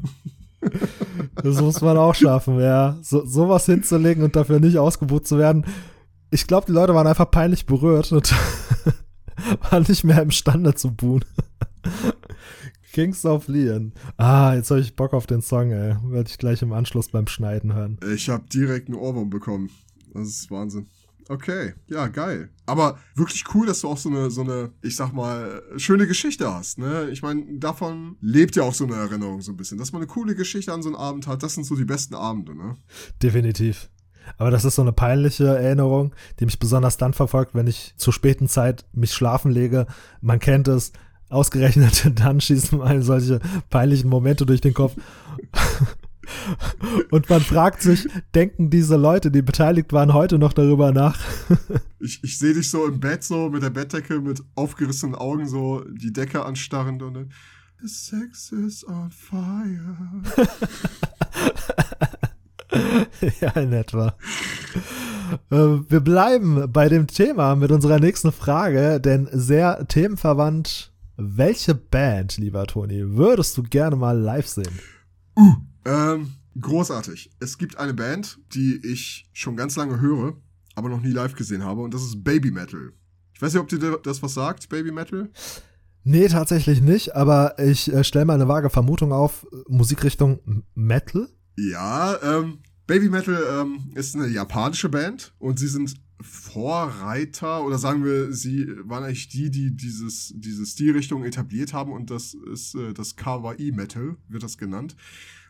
[SPEAKER 1] Das muss man auch schaffen, ja. So, sowas hinzulegen und dafür nicht ausgebucht zu werden. Ich glaube, die Leute waren einfach peinlich berührt und waren nicht mehr imstande zu buhen. Kings of Leon. Ah, jetzt habe ich Bock auf den Song, ey. Werde ich gleich im Anschluss beim Schneiden hören.
[SPEAKER 2] Ich habe direkt einen Ohrwurm bekommen. Das ist Wahnsinn. Okay, ja, geil. Aber wirklich cool, dass du auch so eine, so eine, ich sag mal, schöne Geschichte hast, ne? Ich meine, davon lebt ja auch so eine Erinnerung so ein bisschen. Dass man eine coole Geschichte an so einem Abend hat, das sind so die besten Abende, ne?
[SPEAKER 1] Definitiv. Aber das ist so eine peinliche Erinnerung, die mich besonders dann verfolgt, wenn ich zur späten Zeit mich schlafen lege. Man kennt es, ausgerechnet dann schießen einem solche peinlichen Momente durch den Kopf. Und man fragt sich, denken diese Leute, die beteiligt waren, heute noch darüber nach?
[SPEAKER 2] ich ich sehe dich so im Bett, so mit der Bettdecke, mit aufgerissenen Augen, so die Decke anstarrend und dann, The sex is on fire.
[SPEAKER 1] ja, in etwa. Äh, wir bleiben bei dem Thema mit unserer nächsten Frage, denn sehr themenverwandt. Welche Band, lieber Toni, würdest du gerne mal live sehen?
[SPEAKER 2] Uh, ähm, großartig. Es gibt eine Band, die ich schon ganz lange höre, aber noch nie live gesehen habe, und das ist Baby Metal. Ich weiß nicht, ob dir das was sagt, Baby Metal?
[SPEAKER 1] Nee, tatsächlich nicht, aber ich äh, stelle mal eine vage Vermutung auf, Musikrichtung Metal?
[SPEAKER 2] Ja, ähm, Baby Metal ähm, ist eine japanische Band und sie sind Vorreiter oder sagen wir, sie waren eigentlich die, die dieses, diese Stilrichtung etabliert haben und das ist äh, das Kawaii Metal, wird das genannt.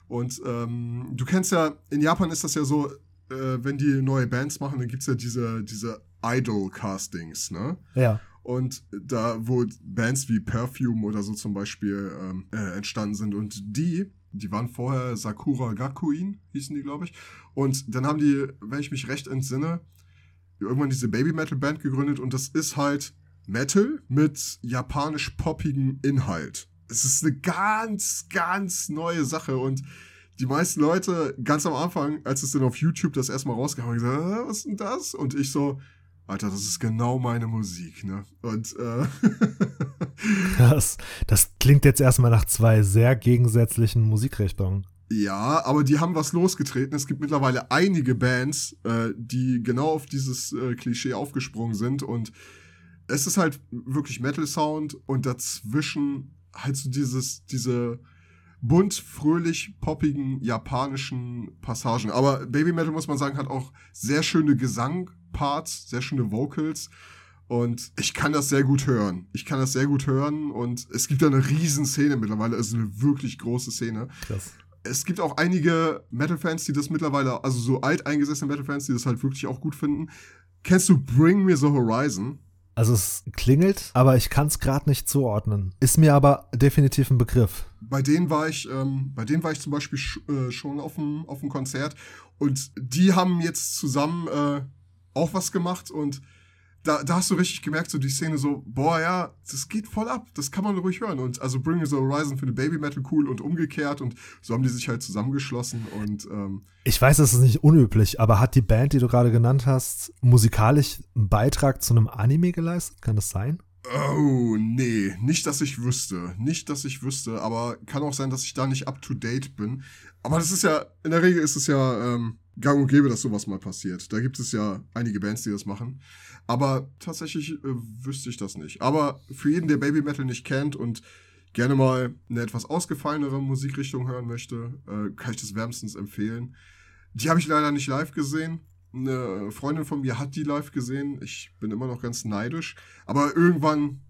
[SPEAKER 2] Und ähm, du kennst ja, in Japan ist das ja so, äh, wenn die neue Bands machen, dann gibt es ja diese, diese Idol-Castings, ne?
[SPEAKER 1] Ja.
[SPEAKER 2] Und da, wo Bands wie Perfume oder so zum Beispiel ähm, äh, entstanden sind. Und die, die waren vorher Sakura Gakuin, hießen die, glaube ich. Und dann haben die, wenn ich mich recht entsinne, irgendwann diese Baby Metal Band gegründet. Und das ist halt Metal mit japanisch poppigem Inhalt es ist eine ganz, ganz neue Sache und die meisten Leute ganz am Anfang, als es dann auf YouTube das erstmal rausgehauen, gesagt, äh, was ist denn das? Und ich so, Alter, das ist genau meine Musik, ne? Und äh
[SPEAKER 1] Krass. Das klingt jetzt erstmal nach zwei sehr gegensätzlichen Musikrichtungen.
[SPEAKER 2] Ja, aber die haben was losgetreten. Es gibt mittlerweile einige Bands, äh, die genau auf dieses äh, Klischee aufgesprungen sind und es ist halt wirklich Metal Sound und dazwischen halt so dieses, diese bunt, fröhlich, poppigen japanischen Passagen. Aber Baby Metal, muss man sagen, hat auch sehr schöne Gesangparts, sehr schöne Vocals. Und ich kann das sehr gut hören. Ich kann das sehr gut hören. Und es gibt da eine riesen Szene mittlerweile. Es ist eine wirklich große Szene. Krass. Es gibt auch einige Metal-Fans, die das mittlerweile, also so alteingesessene Metal-Fans, die das halt wirklich auch gut finden. Kennst du Bring Me the Horizon?
[SPEAKER 1] Also es klingelt, aber ich kann es gerade nicht zuordnen. Ist mir aber definitiv ein Begriff.
[SPEAKER 2] Bei denen war ich, ähm, bei denen war ich zum Beispiel sch äh, schon auf dem auf dem Konzert und die haben jetzt zusammen äh, auch was gemacht und da, da hast du richtig gemerkt, so die Szene so, boah, ja, das geht voll ab, das kann man ruhig hören. Und also Bring the Horizon für den Baby Metal cool und umgekehrt und so haben die sich halt zusammengeschlossen und ähm,
[SPEAKER 1] Ich weiß, das ist nicht unüblich, aber hat die Band, die du gerade genannt hast, musikalisch einen Beitrag zu einem Anime geleistet? Kann das sein?
[SPEAKER 2] Oh, nee, nicht, dass ich wüsste. Nicht, dass ich wüsste, aber kann auch sein, dass ich da nicht up to date bin. Aber das ist ja, in der Regel ist es ja ähm, gang und gäbe, dass sowas mal passiert. Da gibt es ja einige Bands, die das machen. Aber tatsächlich äh, wüsste ich das nicht. Aber für jeden, der Baby Metal nicht kennt und gerne mal eine etwas ausgefallenere Musikrichtung hören möchte, äh, kann ich das wärmstens empfehlen. Die habe ich leider nicht live gesehen. Eine Freundin von mir hat die live gesehen. Ich bin immer noch ganz neidisch. Aber irgendwann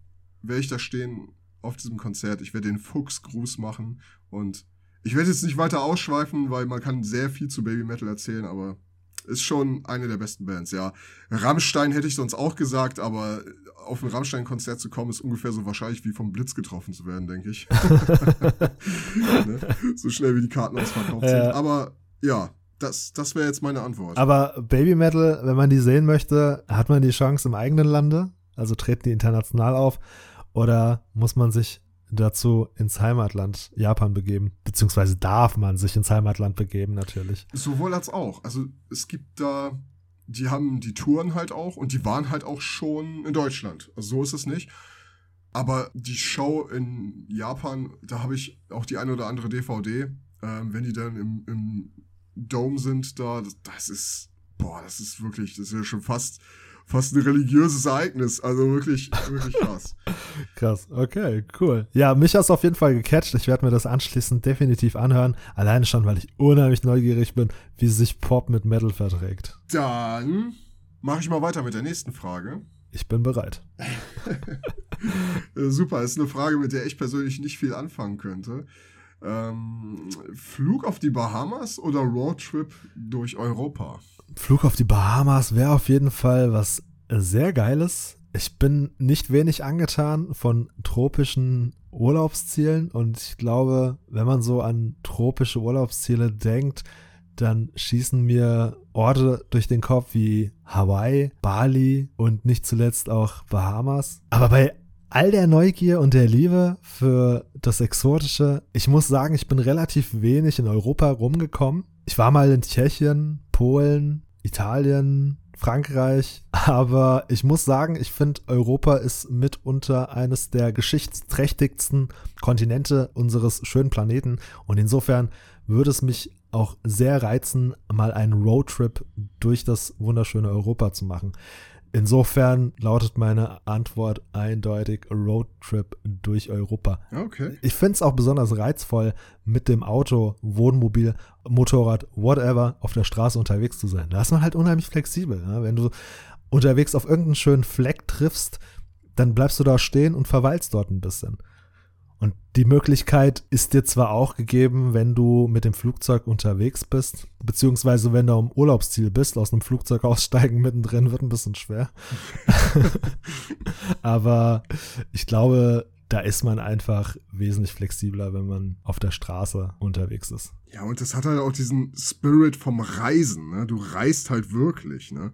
[SPEAKER 2] werde ich da stehen auf diesem Konzert. Ich werde den Fuchsgruß machen und ich werde jetzt nicht weiter ausschweifen, weil man kann sehr viel zu Baby Metal erzählen, aber ist schon eine der besten Bands, ja. Rammstein hätte ich sonst auch gesagt, aber auf ein Rammstein-Konzert zu kommen, ist ungefähr so wahrscheinlich wie vom Blitz getroffen zu werden, denke ich. ne? So schnell wie die Karten ausverkauft ja. sind. Aber ja, das, das wäre jetzt meine Antwort.
[SPEAKER 1] Aber Baby Metal, wenn man die sehen möchte, hat man die Chance im eigenen Lande? Also treten die international auf? Oder muss man sich dazu ins Heimatland Japan begeben. Beziehungsweise darf man sich ins Heimatland begeben, natürlich.
[SPEAKER 2] Sowohl als auch. Also es gibt da, die haben die Touren halt auch und die waren halt auch schon in Deutschland. Also so ist es nicht. Aber die Show in Japan, da habe ich auch die eine oder andere DVD. ähm, wenn die dann im, im Dome sind da, das, das ist, boah, das ist wirklich, das ist ja schon fast, fast ein religiöses Ereignis. Also wirklich, wirklich krass.
[SPEAKER 1] krass, okay, cool. Ja, mich hast du auf jeden Fall gecatcht. Ich werde mir das anschließend definitiv anhören. Alleine schon, weil ich unheimlich neugierig bin, wie sich Pop mit Metal verträgt.
[SPEAKER 2] Dann mache ich mal weiter mit der nächsten Frage.
[SPEAKER 1] Ich bin bereit.
[SPEAKER 2] Super, ist eine Frage, mit der ich persönlich nicht viel anfangen könnte. Ähm, Flug auf die Bahamas oder Roadtrip durch Europa?
[SPEAKER 1] Flug auf die Bahamas wäre auf jeden Fall was sehr Geiles. Ich bin nicht wenig angetan von tropischen Urlaubszielen und ich glaube, wenn man so an tropische Urlaubsziele denkt, dann schießen mir Orte durch den Kopf wie Hawaii, Bali und nicht zuletzt auch Bahamas. Aber bei all der Neugier und der Liebe für das Exotische, ich muss sagen, ich bin relativ wenig in Europa rumgekommen. Ich war mal in Tschechien, Polen, Italien, Frankreich, aber ich muss sagen, ich finde, Europa ist mitunter eines der geschichtsträchtigsten Kontinente unseres schönen Planeten und insofern würde es mich auch sehr reizen, mal einen Roadtrip durch das wunderschöne Europa zu machen. Insofern lautet meine Antwort eindeutig Roadtrip durch Europa.
[SPEAKER 2] Okay.
[SPEAKER 1] Ich finde es auch besonders reizvoll, mit dem Auto, Wohnmobil, Motorrad, whatever, auf der Straße unterwegs zu sein. Da ist man halt unheimlich flexibel. Ne? Wenn du unterwegs auf irgendeinen schönen Fleck triffst, dann bleibst du da stehen und verweilst dort ein bisschen. Und die Möglichkeit ist dir zwar auch gegeben, wenn du mit dem Flugzeug unterwegs bist, beziehungsweise wenn du am Urlaubsziel bist, aus einem Flugzeug aussteigen mittendrin wird ein bisschen schwer. Aber ich glaube, da ist man einfach wesentlich flexibler, wenn man auf der Straße unterwegs ist.
[SPEAKER 2] Ja, und das hat halt auch diesen Spirit vom Reisen, ne? Du reist halt wirklich, ne?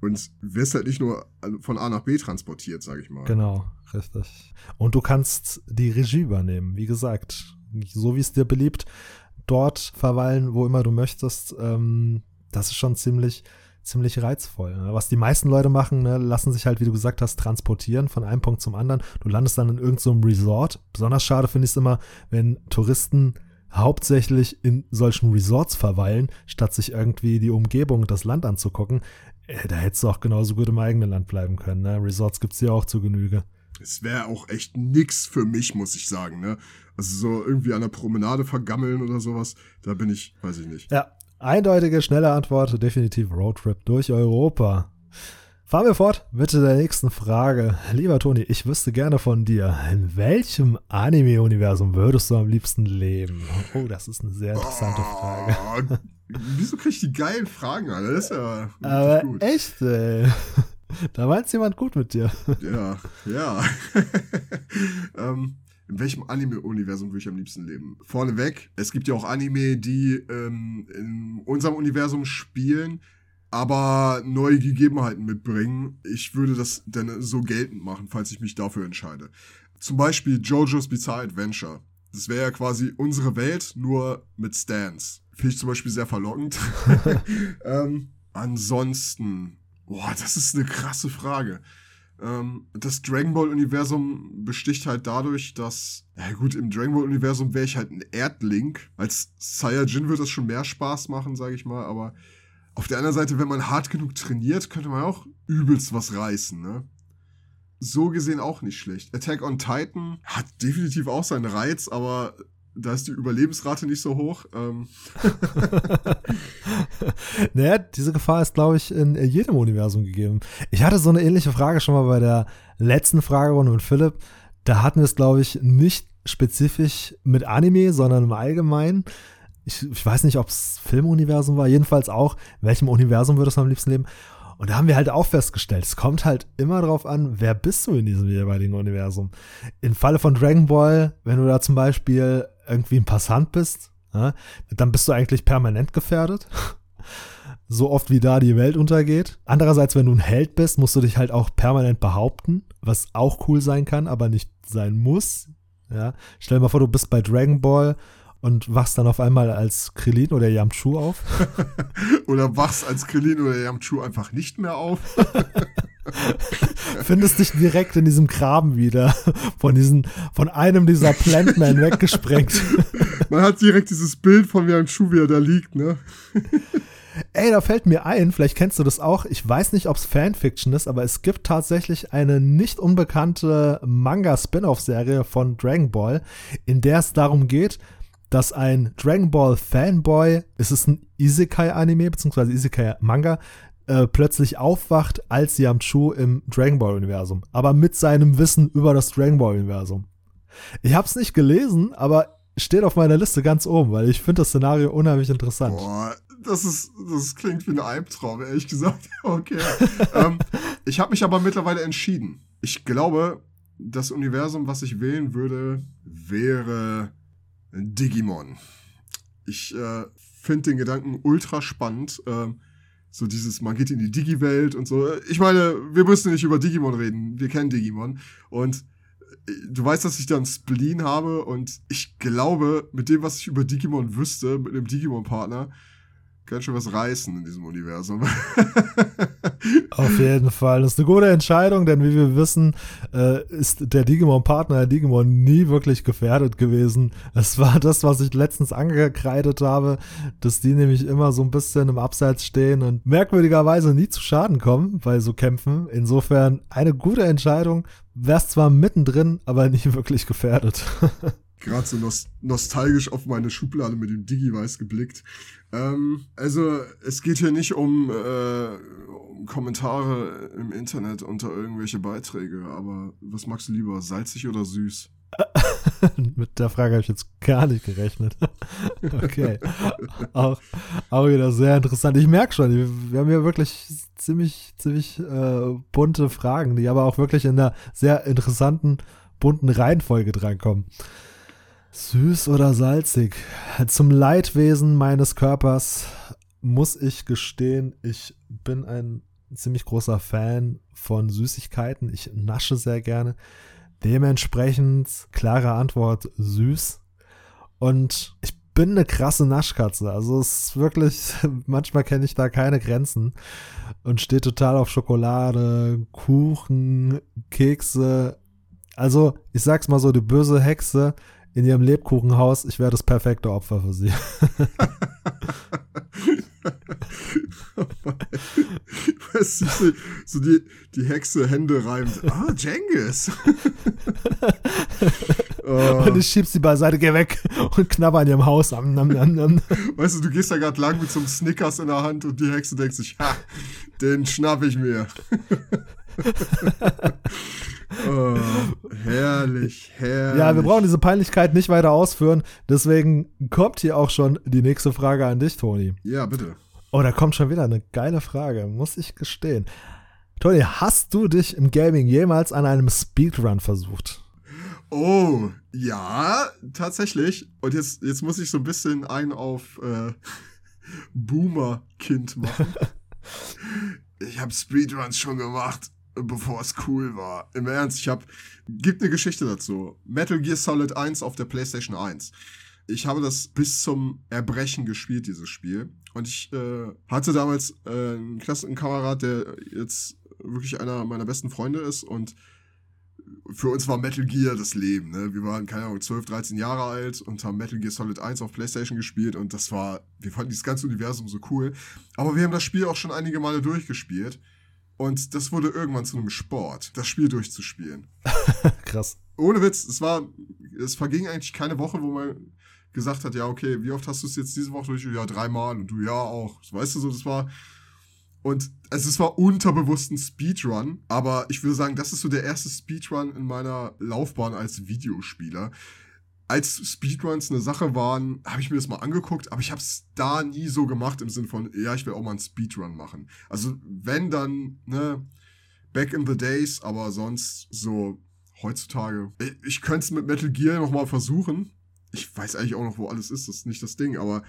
[SPEAKER 2] Und wirst halt nicht nur von A nach B transportiert, sag ich mal.
[SPEAKER 1] Genau, richtig. Und du kannst die Regie übernehmen, wie gesagt. So wie es dir beliebt, dort verweilen, wo immer du möchtest. Ähm, das ist schon ziemlich, ziemlich reizvoll. Ne? Was die meisten Leute machen, ne, lassen sich halt, wie du gesagt hast, transportieren von einem Punkt zum anderen. Du landest dann in irgendeinem so Resort. Besonders schade finde ich es immer, wenn Touristen hauptsächlich in solchen Resorts verweilen, statt sich irgendwie die Umgebung, das Land anzugucken. Äh, da hättest du auch genauso gut im eigenen Land bleiben können. Ne? Resorts gibt es ja auch zu Genüge.
[SPEAKER 2] Es wäre auch echt nix für mich, muss ich sagen. Ne? Also so irgendwie an der Promenade vergammeln oder sowas, da bin ich, weiß ich nicht.
[SPEAKER 1] Ja, eindeutige, schnelle Antwort, definitiv Roadtrip durch Europa. Fahren wir fort mit der nächsten Frage. Lieber Toni, ich wüsste gerne von dir, in welchem Anime-Universum würdest du am liebsten leben? Oh, das ist eine sehr interessante oh, Frage.
[SPEAKER 2] Wieso krieg ich die geilen Fragen, Alter? Das ist ja
[SPEAKER 1] Aber gut. echt, ey. Da meint jemand gut mit dir.
[SPEAKER 2] Ja, ja. ähm, in welchem Anime-Universum würde ich am liebsten leben? Vorneweg, es gibt ja auch Anime, die ähm, in unserem Universum spielen, aber neue Gegebenheiten mitbringen. Ich würde das dann so geltend machen, falls ich mich dafür entscheide. Zum Beispiel JoJo's Bizarre Adventure. Das wäre ja quasi unsere Welt, nur mit Stans. Finde ich zum Beispiel sehr verlockend. ähm, ansonsten, boah, das ist eine krasse Frage. Ähm, das Dragon Ball Universum besticht halt dadurch, dass, ja gut, im Dragon Ball Universum wäre ich halt ein Erdlink. Als Saiyajin würde das schon mehr Spaß machen, sage ich mal, aber auf der anderen Seite, wenn man hart genug trainiert, könnte man auch übelst was reißen, ne? So gesehen auch nicht schlecht. Attack on Titan hat definitiv auch seinen Reiz, aber da ist die Überlebensrate nicht so hoch. Ähm.
[SPEAKER 1] naja, diese Gefahr ist, glaube ich, in jedem Universum gegeben. Ich hatte so eine ähnliche Frage schon mal bei der letzten Fragerunde mit Philipp. Da hatten wir es, glaube ich, nicht spezifisch mit Anime, sondern im Allgemeinen ich, ich weiß nicht, ob es Filmuniversum war, jedenfalls auch, in welchem Universum würdest du am liebsten leben? Und da haben wir halt auch festgestellt, es kommt halt immer darauf an, wer bist du in diesem jeweiligen Universum. Im Falle von Dragon Ball, wenn du da zum Beispiel irgendwie ein Passant bist, dann bist du eigentlich permanent gefährdet. so oft wie da die Welt untergeht. Andererseits, wenn du ein Held bist, musst du dich halt auch permanent behaupten, was auch cool sein kann, aber nicht sein muss. Ja, stell dir mal vor, du bist bei Dragon Ball und wachst dann auf einmal als Krillin oder Yamchu auf.
[SPEAKER 2] oder wachst als Krillin oder Yamchu einfach nicht mehr auf.
[SPEAKER 1] Findest dich direkt in diesem Graben wieder. Von diesen, von einem dieser Plantmen weggesprengt.
[SPEAKER 2] Man hat direkt dieses Bild von Schuh, wie er da liegt, ne?
[SPEAKER 1] Ey, da fällt mir ein, vielleicht kennst du das auch. Ich weiß nicht, ob es Fanfiction ist, aber es gibt tatsächlich eine nicht unbekannte Manga-Spin-off-Serie von Dragon Ball, in der es darum geht, dass ein Dragon Ball Fanboy, es ist ein Isekai-Anime bzw. Isekai-Manga, äh, plötzlich aufwacht als Yamchu im Dragon Ball-Universum, aber mit seinem Wissen über das Dragon Ball-Universum. Ich habe es nicht gelesen, aber steht auf meiner Liste ganz oben, weil ich finde das Szenario unheimlich interessant.
[SPEAKER 2] Boah, das ist, das klingt wie ein Albtraum, ehrlich gesagt. Okay. ähm, ich habe mich aber mittlerweile entschieden. Ich glaube, das Universum, was ich wählen würde, wäre Digimon. Ich äh, finde den Gedanken ultra spannend. Äh, so dieses, man geht in die Digi-Welt und so. Ich meine, wir müssen nicht über Digimon reden. Wir kennen Digimon. Und äh, du weißt, dass ich da einen Spleen habe und ich glaube, mit dem, was ich über Digimon wüsste, mit einem Digimon-Partner, ganz schön was reißen in diesem Universum.
[SPEAKER 1] Auf jeden Fall. Das ist eine gute Entscheidung, denn wie wir wissen, äh, ist der Digimon-Partner der Digimon nie wirklich gefährdet gewesen. Es war das, was ich letztens angekreidet habe, dass die nämlich immer so ein bisschen im Abseits stehen und merkwürdigerweise nie zu Schaden kommen bei so Kämpfen. Insofern eine gute Entscheidung. Wär's zwar mittendrin, aber nicht wirklich gefährdet.
[SPEAKER 2] Gerade so nost nostalgisch auf meine Schublade mit dem Digi-Weiß geblickt. Ähm, also es geht hier nicht um, äh, um Kommentare im Internet unter irgendwelche Beiträge, aber was magst du lieber, salzig oder süß?
[SPEAKER 1] Mit der Frage habe ich jetzt gar nicht gerechnet. okay. auch, auch wieder sehr interessant. Ich merke schon, wir haben hier wirklich ziemlich, ziemlich äh, bunte Fragen, die aber auch wirklich in einer sehr interessanten, bunten Reihenfolge drankommen. Süß oder salzig? Zum Leidwesen meines Körpers muss ich gestehen, ich bin ein ziemlich großer Fan von Süßigkeiten. Ich nasche sehr gerne. Dementsprechend klare Antwort süß. Und ich bin eine krasse Naschkatze. Also es ist wirklich, manchmal kenne ich da keine Grenzen und stehe total auf Schokolade, Kuchen, Kekse. Also ich sag's mal so, die böse Hexe in ihrem Lebkuchenhaus, ich wäre das perfekte Opfer für sie.
[SPEAKER 2] weißt du, so die, die Hexe Hände reimt. Ah, Jengis.
[SPEAKER 1] oh. Und ich schieb sie beiseite, geh weg und knabber an ihrem Haus. Am, am, am,
[SPEAKER 2] weißt du, du gehst da gerade lang mit so einem Snickers in der Hand und die Hexe denkt sich, ha, den schnapp ich mir. Oh, herrlich, herrlich.
[SPEAKER 1] Ja, wir brauchen diese Peinlichkeit nicht weiter ausführen. Deswegen kommt hier auch schon die nächste Frage an dich, Toni.
[SPEAKER 2] Ja, bitte.
[SPEAKER 1] Oh, da kommt schon wieder eine geile Frage, muss ich gestehen. Toni, hast du dich im Gaming jemals an einem Speedrun versucht?
[SPEAKER 2] Oh, ja, tatsächlich. Und jetzt, jetzt muss ich so ein bisschen ein auf äh, Boomer-Kind machen. ich habe Speedruns schon gemacht bevor es cool war. Im Ernst, ich habe gibt eine Geschichte dazu. Metal Gear Solid 1 auf der PlayStation 1. Ich habe das bis zum Erbrechen gespielt, dieses Spiel. Und ich äh, hatte damals äh, einen Klassenkamerad, der jetzt wirklich einer meiner besten Freunde ist. Und für uns war Metal Gear das Leben. Ne? Wir waren, keine Ahnung, 12, 13 Jahre alt und haben Metal Gear Solid 1 auf PlayStation gespielt. Und das war, wir fanden dieses ganze Universum so cool. Aber wir haben das Spiel auch schon einige Male durchgespielt. Und das wurde irgendwann zu einem Sport, das Spiel durchzuspielen.
[SPEAKER 1] Krass.
[SPEAKER 2] Ohne Witz, es war, es verging eigentlich keine Woche, wo man gesagt hat, ja, okay, wie oft hast du es jetzt diese Woche durch? Ja, dreimal. Und du, ja, auch. Weißt du so, das war. Und also es war unterbewusst ein Speedrun, aber ich würde sagen, das ist so der erste Speedrun in meiner Laufbahn als Videospieler als Speedruns eine Sache waren, habe ich mir das mal angeguckt, aber ich habe es da nie so gemacht im Sinn von, ja, ich will auch mal einen Speedrun machen. Also wenn dann, ne, back in the days, aber sonst so heutzutage. Ich, ich könnte es mit Metal Gear nochmal versuchen. Ich weiß eigentlich auch noch, wo alles ist, das ist nicht das Ding, aber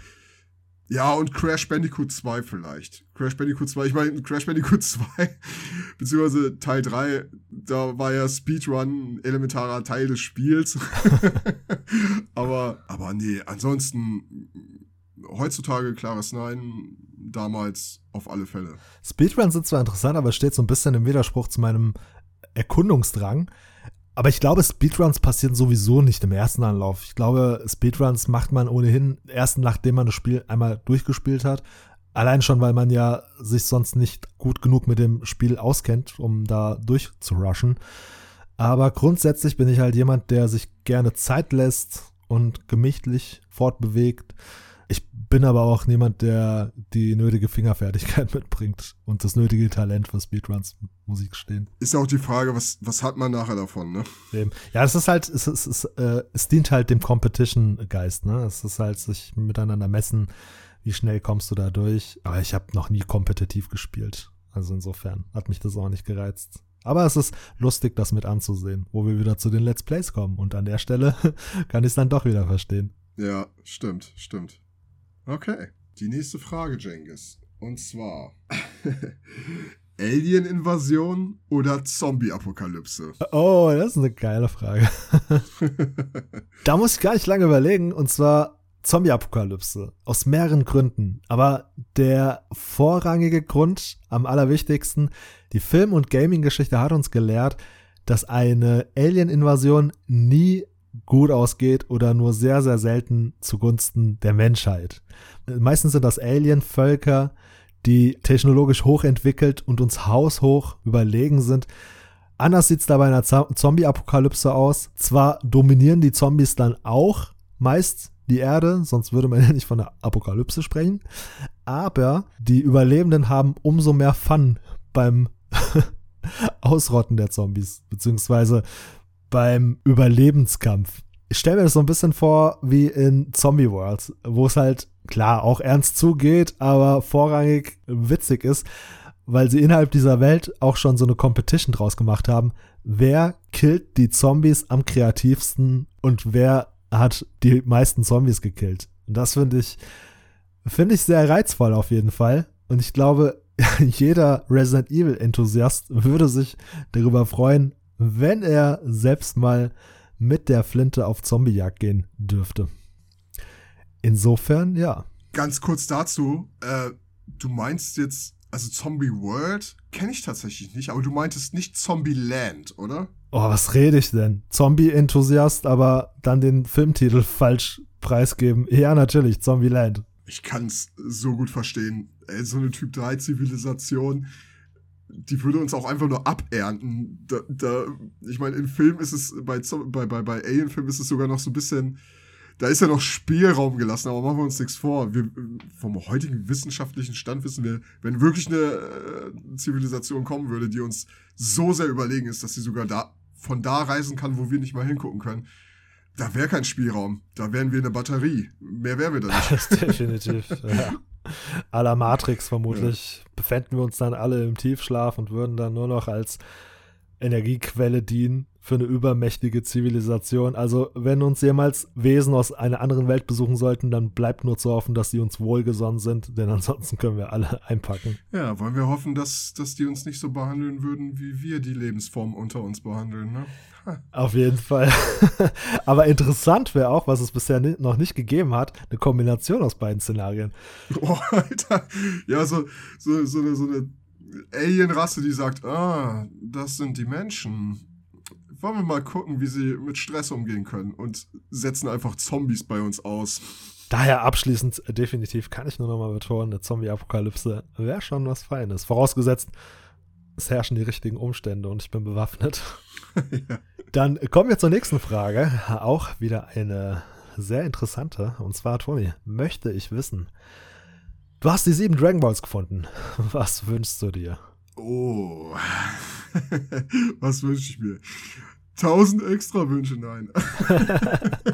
[SPEAKER 2] ja, und Crash Bandicoot 2 vielleicht. Crash Bandicoot 2, ich meine, Crash Bandicoot 2, beziehungsweise Teil 3, da war ja Speedrun ein elementarer Teil des Spiels. aber, aber nee, ansonsten, heutzutage klares Nein, damals auf alle Fälle.
[SPEAKER 1] Speedruns sind zwar interessant, aber es steht so ein bisschen im Widerspruch zu meinem Erkundungsdrang. Aber ich glaube, Speedruns passieren sowieso nicht im ersten Anlauf. Ich glaube, Speedruns macht man ohnehin erst nachdem man das Spiel einmal durchgespielt hat. Allein schon, weil man ja sich sonst nicht gut genug mit dem Spiel auskennt, um da durchzurushen. Aber grundsätzlich bin ich halt jemand, der sich gerne Zeit lässt und gemächlich fortbewegt. Bin aber auch niemand, der die nötige Fingerfertigkeit mitbringt und das nötige Talent für Speedruns, muss ich gestehen.
[SPEAKER 2] Ist ja auch die Frage, was, was hat man nachher davon, ne?
[SPEAKER 1] Ja, es ist halt, es, ist, es, äh, es dient halt dem Competition-Geist, ne? Es ist halt sich miteinander messen, wie schnell kommst du da durch. Aber ich habe noch nie kompetitiv gespielt. Also insofern hat mich das auch nicht gereizt. Aber es ist lustig, das mit anzusehen, wo wir wieder zu den Let's Plays kommen. Und an der Stelle kann ich es dann doch wieder verstehen.
[SPEAKER 2] Ja, stimmt, stimmt. Okay. Die nächste Frage, Jengis. Und zwar: Alien-Invasion oder Zombie-Apokalypse?
[SPEAKER 1] Oh, das ist eine geile Frage. da muss ich gar nicht lange überlegen. Und zwar Zombie-Apokalypse. Aus mehreren Gründen. Aber der vorrangige Grund, am allerwichtigsten, die Film- und Gaming-Geschichte hat uns gelehrt, dass eine Alien-Invasion nie gut ausgeht oder nur sehr, sehr selten zugunsten der Menschheit. Meistens sind das Alien-Völker, die technologisch hochentwickelt und uns haushoch überlegen sind. Anders sieht es da bei einer Zombie-Apokalypse aus. Zwar dominieren die Zombies dann auch meist die Erde, sonst würde man ja nicht von der Apokalypse sprechen. Aber die Überlebenden haben umso mehr Fun beim Ausrotten der Zombies, beziehungsweise beim Überlebenskampf. Ich stelle mir das so ein bisschen vor wie in Zombie World, wo es halt klar auch ernst zugeht, aber vorrangig witzig ist, weil sie innerhalb dieser Welt auch schon so eine Competition draus gemacht haben. Wer killt die Zombies am kreativsten und wer hat die meisten Zombies gekillt? Das finde ich, finde ich sehr reizvoll auf jeden Fall. Und ich glaube, jeder Resident Evil Enthusiast würde sich darüber freuen, wenn er selbst mal mit der Flinte auf Zombiejagd gehen dürfte. Insofern, ja.
[SPEAKER 2] Ganz kurz dazu, äh, du meinst jetzt, also Zombie World kenne ich tatsächlich nicht, aber du meintest nicht Zombie Land, oder?
[SPEAKER 1] Oh, was rede ich denn? Zombie-Enthusiast, aber dann den Filmtitel falsch preisgeben. Ja, natürlich, Zombie Land.
[SPEAKER 2] Ich kann es so gut verstehen. Ey, so eine Typ 3 Zivilisation, die würde uns auch einfach nur abernten. Da, da, ich meine, in Film ist es, bei, bei, bei, bei Alien-Film ist es sogar noch so ein bisschen, da ist ja noch Spielraum gelassen, aber machen wir uns nichts vor. Wir, vom heutigen wissenschaftlichen Stand wissen wir, wenn wirklich eine äh, Zivilisation kommen würde, die uns so sehr überlegen ist, dass sie sogar da von da reisen kann, wo wir nicht mal hingucken können, da wäre kein Spielraum. Da wären wir eine Batterie. Mehr wären wir da nicht.
[SPEAKER 1] Das definitiv. ja. A la Matrix vermutlich ja. befänden wir uns dann alle im Tiefschlaf und würden dann nur noch als Energiequelle dienen für eine übermächtige Zivilisation. Also, wenn uns jemals Wesen aus einer anderen Welt besuchen sollten, dann bleibt nur zu hoffen, dass sie uns wohlgesonnen sind, denn ansonsten können wir alle einpacken.
[SPEAKER 2] Ja, wollen wir hoffen, dass, dass die uns nicht so behandeln würden, wie wir die Lebensform unter uns behandeln, ne?
[SPEAKER 1] Auf jeden Fall. Aber interessant wäre auch, was es bisher noch nicht gegeben hat, eine Kombination aus beiden Szenarien.
[SPEAKER 2] Oh, Alter. Ja, so, so, so eine, so eine Alien-Rasse, die sagt, ah, das sind die Menschen. Wollen wir mal gucken, wie sie mit Stress umgehen können und setzen einfach Zombies bei uns aus.
[SPEAKER 1] Daher abschließend definitiv kann ich nur noch mal betonen, eine Zombie-Apokalypse wäre schon was Feines. Vorausgesetzt, es herrschen die richtigen Umstände und ich bin bewaffnet. ja. Dann kommen wir zur nächsten Frage. Auch wieder eine sehr interessante. Und zwar, Toni, möchte ich wissen, Du hast die sieben Dragon Balls gefunden. Was wünschst du dir?
[SPEAKER 2] Oh. Was wünsche ich mir? Tausend extra Wünsche, nein.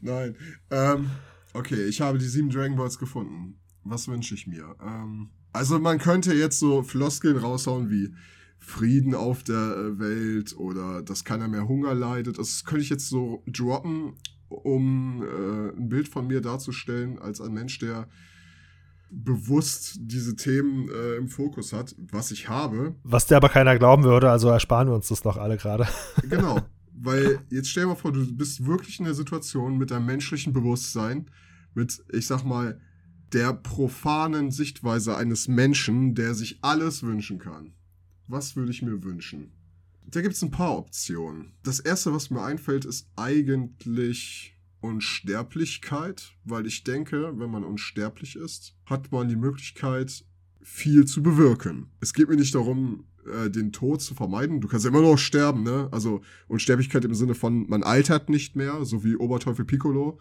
[SPEAKER 2] nein. Ähm, okay, ich habe die sieben Dragon Balls gefunden. Was wünsche ich mir? Ähm, also man könnte jetzt so Floskeln raushauen wie Frieden auf der äh, Welt oder dass keiner mehr Hunger leidet. Das könnte ich jetzt so droppen um äh, ein Bild von mir darzustellen als ein Mensch, der bewusst diese Themen äh, im Fokus hat, was ich habe.
[SPEAKER 1] Was dir aber keiner glauben würde, also ersparen wir uns das doch alle gerade.
[SPEAKER 2] genau, weil jetzt stell dir mal vor, du bist wirklich in der Situation mit deinem menschlichen Bewusstsein, mit, ich sag mal, der profanen Sichtweise eines Menschen, der sich alles wünschen kann. Was würde ich mir wünschen? Da gibt es ein paar Optionen. Das erste, was mir einfällt, ist eigentlich Unsterblichkeit, weil ich denke, wenn man unsterblich ist, hat man die Möglichkeit, viel zu bewirken. Es geht mir nicht darum, äh, den Tod zu vermeiden. Du kannst ja immer noch sterben, ne? Also Unsterblichkeit im Sinne von, man altert nicht mehr, so wie Oberteufel Piccolo.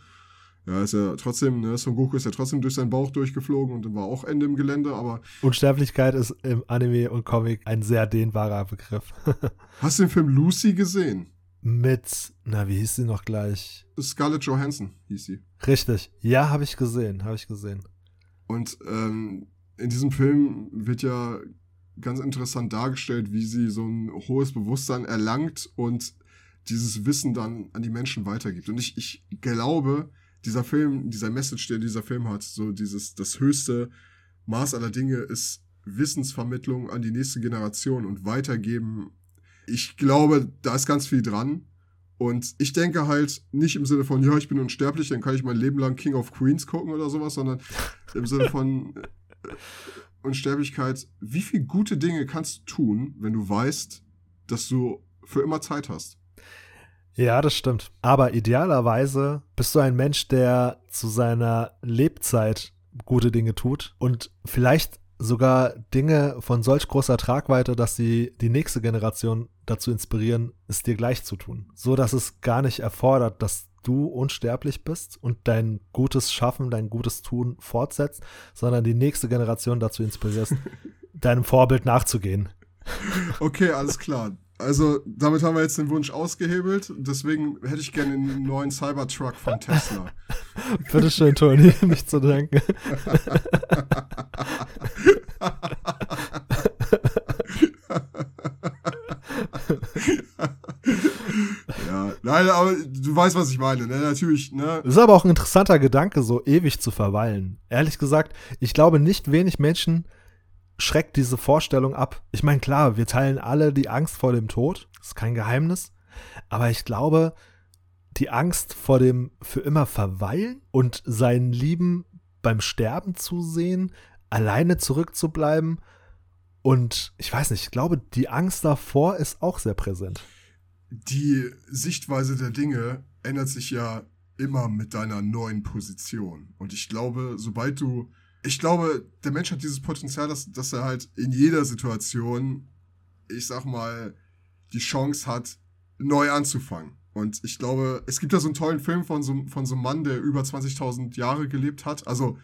[SPEAKER 2] Ja, ist ja trotzdem, ne, Son Goku ist ja trotzdem durch seinen Bauch durchgeflogen und dann war auch Ende im Gelände, aber.
[SPEAKER 1] Unsterblichkeit ist im Anime und Comic ein sehr dehnbarer Begriff.
[SPEAKER 2] Hast du den Film Lucy gesehen?
[SPEAKER 1] Mit, na, wie hieß sie noch gleich?
[SPEAKER 2] Scarlett Johansson hieß sie.
[SPEAKER 1] Richtig. Ja, habe ich gesehen, habe ich gesehen.
[SPEAKER 2] Und ähm, in diesem Film wird ja ganz interessant dargestellt, wie sie so ein hohes Bewusstsein erlangt und dieses Wissen dann an die Menschen weitergibt. Und ich, ich glaube, dieser Film, dieser Message, der dieser Film hat, so dieses, das höchste Maß aller Dinge ist Wissensvermittlung an die nächste Generation und weitergeben. Ich glaube, da ist ganz viel dran. Und ich denke halt nicht im Sinne von, ja, ich bin unsterblich, dann kann ich mein Leben lang King of Queens gucken oder sowas, sondern im Sinne von äh, Unsterblichkeit, wie viele gute Dinge kannst du tun, wenn du weißt, dass du für immer Zeit hast?
[SPEAKER 1] Ja, das stimmt. Aber idealerweise bist du ein Mensch, der zu seiner Lebzeit gute Dinge tut und vielleicht sogar Dinge von solch großer Tragweite, dass sie die nächste Generation dazu inspirieren, es dir gleich zu tun. So dass es gar nicht erfordert, dass du unsterblich bist und dein gutes Schaffen, dein gutes Tun fortsetzt, sondern die nächste Generation dazu inspirierst, deinem Vorbild nachzugehen.
[SPEAKER 2] Okay, alles klar. Also, damit haben wir jetzt den Wunsch ausgehebelt. Deswegen hätte ich gerne einen neuen Cybertruck von Tesla.
[SPEAKER 1] Bitteschön, Toni, nicht zu danken.
[SPEAKER 2] ja, nein, aber du weißt, was ich meine, ne? Natürlich, ne?
[SPEAKER 1] Das ist aber auch ein interessanter Gedanke, so ewig zu verweilen. Ehrlich gesagt, ich glaube, nicht wenig Menschen schreckt diese Vorstellung ab. Ich meine, klar, wir teilen alle die Angst vor dem Tod, ist kein Geheimnis, aber ich glaube, die Angst vor dem für immer verweilen und seinen Lieben beim Sterben zu sehen, alleine zurückzubleiben und ich weiß nicht, ich glaube, die Angst davor ist auch sehr präsent.
[SPEAKER 2] Die Sichtweise der Dinge ändert sich ja immer mit deiner neuen Position und ich glaube, sobald du ich glaube, der Mensch hat dieses Potenzial, dass, dass er halt in jeder Situation, ich sag mal, die Chance hat, neu anzufangen. Und ich glaube, es gibt da so einen tollen Film von so, von so einem Mann, der über 20.000 Jahre gelebt hat. Also,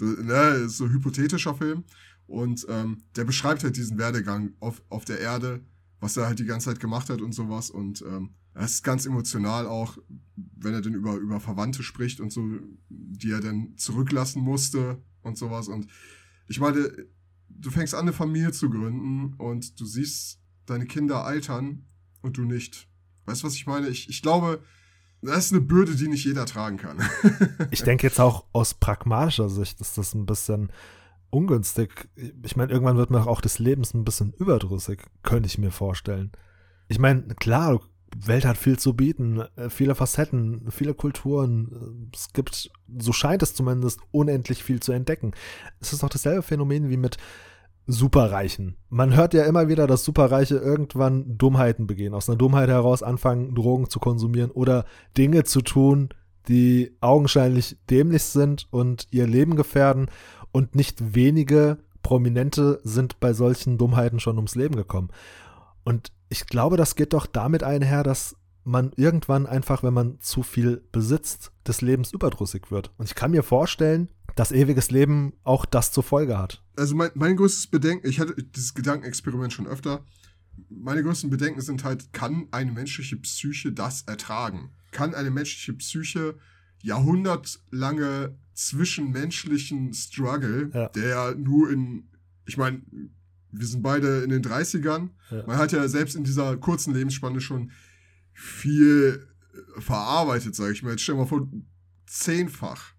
[SPEAKER 2] ne, so ein hypothetischer Film. Und ähm, der beschreibt halt diesen Werdegang auf, auf der Erde, was er halt die ganze Zeit gemacht hat und sowas. Und ähm, er ist ganz emotional auch, wenn er dann über, über Verwandte spricht und so, die er dann zurücklassen musste und sowas. Und ich meine, du fängst an, eine Familie zu gründen und du siehst deine Kinder altern und du nicht. Weißt du, was ich meine? Ich, ich glaube, das ist eine Bürde, die nicht jeder tragen kann.
[SPEAKER 1] ich denke jetzt auch aus pragmatischer Sicht ist das ein bisschen ungünstig. Ich meine, irgendwann wird mir auch des Lebens ein bisschen überdrüssig, könnte ich mir vorstellen. Ich meine, klar, du Welt hat viel zu bieten, äh, viele Facetten, viele Kulturen. Es gibt, so scheint es zumindest, unendlich viel zu entdecken. Es ist auch dasselbe Phänomen wie mit Superreichen. Man hört ja immer wieder, dass Superreiche irgendwann Dummheiten begehen, aus einer Dummheit heraus anfangen, Drogen zu konsumieren oder Dinge zu tun, die augenscheinlich dämlich sind und ihr Leben gefährden. Und nicht wenige Prominente sind bei solchen Dummheiten schon ums Leben gekommen. Und ich glaube, das geht doch damit einher, dass man irgendwann einfach, wenn man zu viel besitzt, des Lebens überdrüssig wird. Und ich kann mir vorstellen, dass ewiges Leben auch das zur Folge hat.
[SPEAKER 2] Also mein, mein größtes Bedenken, ich hatte dieses Gedankenexperiment schon öfter, meine größten Bedenken sind halt, kann eine menschliche Psyche das ertragen? Kann eine menschliche Psyche jahrhundertlange zwischenmenschlichen Struggle, ja. der nur in, ich meine, wir sind beide in den 30ern. Ja. Man hat ja selbst in dieser kurzen Lebensspanne schon viel äh, verarbeitet, sage ich mal. Jetzt stell dir mal vor, zehnfach.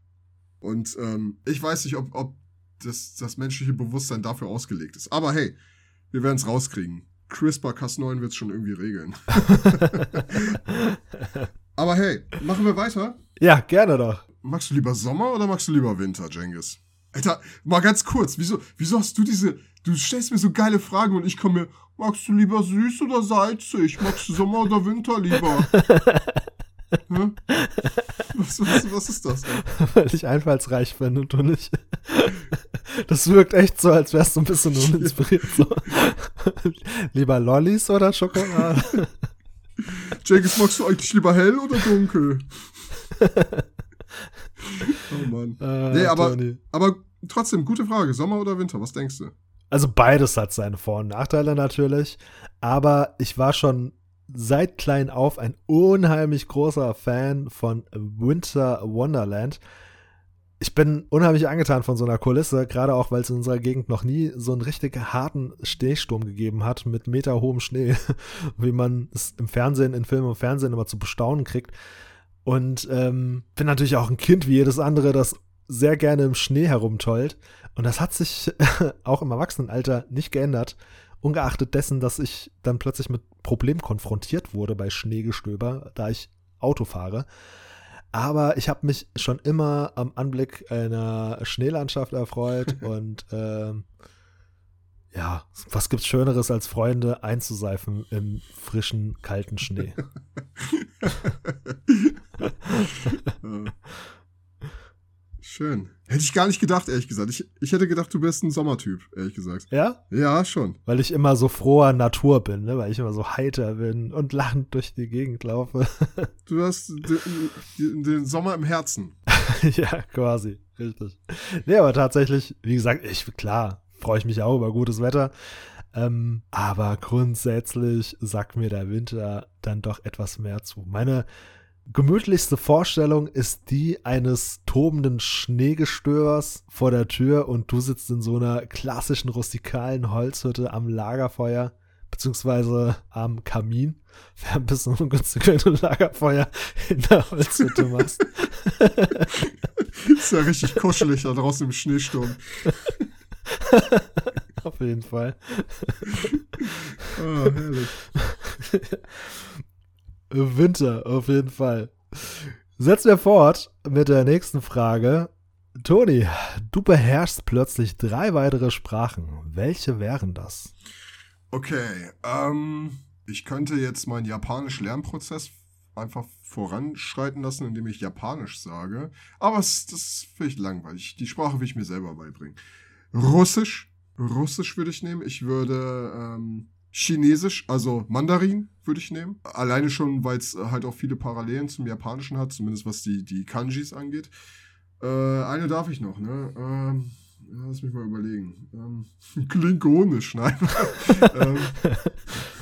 [SPEAKER 2] Und ähm, ich weiß nicht, ob, ob das, das menschliche Bewusstsein dafür ausgelegt ist. Aber hey, wir werden es rauskriegen. CRISPR-Cas9 wird es schon irgendwie regeln. Aber hey, machen wir weiter?
[SPEAKER 1] Ja, gerne doch.
[SPEAKER 2] Magst du lieber Sommer oder magst du lieber Winter, Jengis? Alter, mal ganz kurz, wieso, wieso hast du diese, du stellst mir so geile Fragen und ich komme mir, magst du lieber süß oder salzig? Magst du Sommer oder Winter lieber? Hä? was, was, was ist das denn?
[SPEAKER 1] Weil ich einfallsreich bin und du nicht. Das wirkt echt so, als wärst du ein bisschen uninspiriert. So. Lieber Lollis oder Schokolade?
[SPEAKER 2] Jenkins, magst du eigentlich lieber hell oder dunkel? oh Mann.
[SPEAKER 1] Äh,
[SPEAKER 2] nee, aber, aber trotzdem, gute Frage. Sommer oder Winter? Was denkst du?
[SPEAKER 1] Also beides hat seine Vor- und Nachteile natürlich. Aber ich war schon seit klein auf ein unheimlich großer Fan von Winter Wonderland. Ich bin unheimlich angetan von so einer Kulisse, gerade auch, weil es in unserer Gegend noch nie so einen richtig harten Schneesturm gegeben hat mit meterhohem Schnee, wie man es im Fernsehen, in Film und Fernsehen immer zu bestaunen kriegt. Und ähm, bin natürlich auch ein Kind wie jedes andere, das sehr gerne im Schnee herumtollt. Und das hat sich auch im Erwachsenenalter nicht geändert, ungeachtet dessen, dass ich dann plötzlich mit Problemen konfrontiert wurde bei Schneegestöber, da ich Auto fahre. Aber ich habe mich schon immer am Anblick einer Schneelandschaft erfreut und ähm, ja, was gibt's Schöneres als Freunde einzuseifen im frischen, kalten Schnee?
[SPEAKER 2] Schön. Hätte ich gar nicht gedacht, ehrlich gesagt. Ich, ich hätte gedacht, du bist ein Sommertyp, ehrlich gesagt.
[SPEAKER 1] Ja?
[SPEAKER 2] Ja, schon.
[SPEAKER 1] Weil ich immer so froher Natur bin, ne? weil ich immer so heiter bin und lachend durch die Gegend laufe.
[SPEAKER 2] Du hast den, den, den Sommer im Herzen.
[SPEAKER 1] ja, quasi, richtig. Nee, aber tatsächlich, wie gesagt, ich, klar, freue ich mich auch über gutes Wetter. Ähm, aber grundsätzlich sagt mir der Winter dann doch etwas mehr zu. Meine gemütlichste Vorstellung ist die eines tobenden Schneegestöbers vor der Tür und du sitzt in so einer klassischen rustikalen Holzhütte am Lagerfeuer beziehungsweise am Kamin. Wäre ein bisschen ungünstig, wenn du Lagerfeuer in der Holzhütte machst.
[SPEAKER 2] Ist ja richtig kuschelig da draußen im Schneesturm.
[SPEAKER 1] Auf jeden Fall.
[SPEAKER 2] Ah, herrlich.
[SPEAKER 1] Winter, auf jeden Fall. Setzen wir fort mit der nächsten Frage. Toni, du beherrschst plötzlich drei weitere Sprachen. Welche wären das?
[SPEAKER 2] Okay, ähm, ich könnte jetzt meinen Japanisch-Lernprozess einfach voranschreiten lassen, indem ich Japanisch sage. Aber es, das ist vielleicht langweilig. Die Sprache will ich mir selber beibringen. Russisch. Russisch würde ich nehmen. Ich würde ähm, Chinesisch, also Mandarin, würde ich nehmen. Alleine schon, weil es halt auch viele Parallelen zum Japanischen hat, zumindest was die, die Kanjis angeht. Äh, eine darf ich noch, ne? Ähm, ja, lass mich mal überlegen. Ähm, Klingonisch, nein. ähm,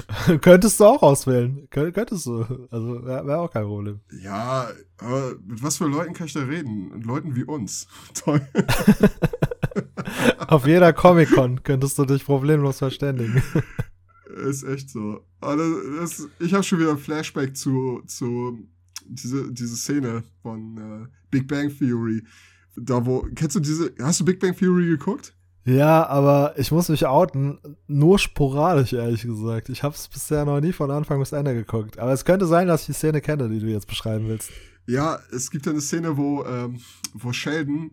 [SPEAKER 1] Könntest du auch auswählen. Kön könntest du. Also wäre wär auch kein Problem.
[SPEAKER 2] ja, aber mit was für Leuten kann ich da reden? Mit Leuten wie uns. Toll.
[SPEAKER 1] Auf jeder Comic-Con könntest du dich problemlos verständigen.
[SPEAKER 2] Ist echt so. Das, ich habe schon wieder ein Flashback zu, zu diese, diese Szene von äh, Big Bang Theory. Da wo, kennst du diese, hast du Big Bang Theory geguckt?
[SPEAKER 1] Ja, aber ich muss mich outen. Nur sporadisch, ehrlich gesagt. Ich habe es bisher noch nie von Anfang bis Ende geguckt. Aber es könnte sein, dass ich die Szene kenne, die du jetzt beschreiben willst.
[SPEAKER 2] Ja, es gibt eine Szene, wo, ähm, wo Sheldon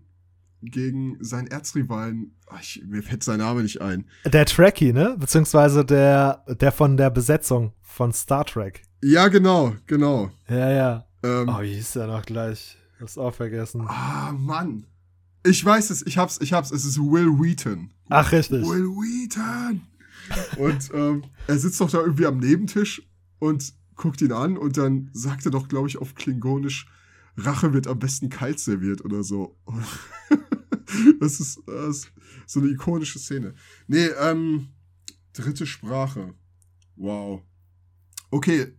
[SPEAKER 2] gegen seinen Erzrivalen, ach, ich, mir fällt sein Name nicht ein.
[SPEAKER 1] Der Trekkie, ne? Beziehungsweise der, der von der Besetzung von Star Trek.
[SPEAKER 2] Ja, genau, genau.
[SPEAKER 1] Ja, ja.
[SPEAKER 2] Ähm,
[SPEAKER 1] Oh, wie hieß der noch gleich? Hab's auch vergessen.
[SPEAKER 2] Ah, Mann. Ich weiß es, ich hab's, ich hab's, es ist Will Wheaton.
[SPEAKER 1] Ach, richtig.
[SPEAKER 2] Will Wheaton. Und ähm, er sitzt doch da irgendwie am Nebentisch und guckt ihn an und dann sagt er doch, glaube ich, auf Klingonisch, Rache wird am besten kalt serviert oder so. das, ist, das ist so eine ikonische Szene. Nee, ähm, dritte Sprache. Wow. Okay,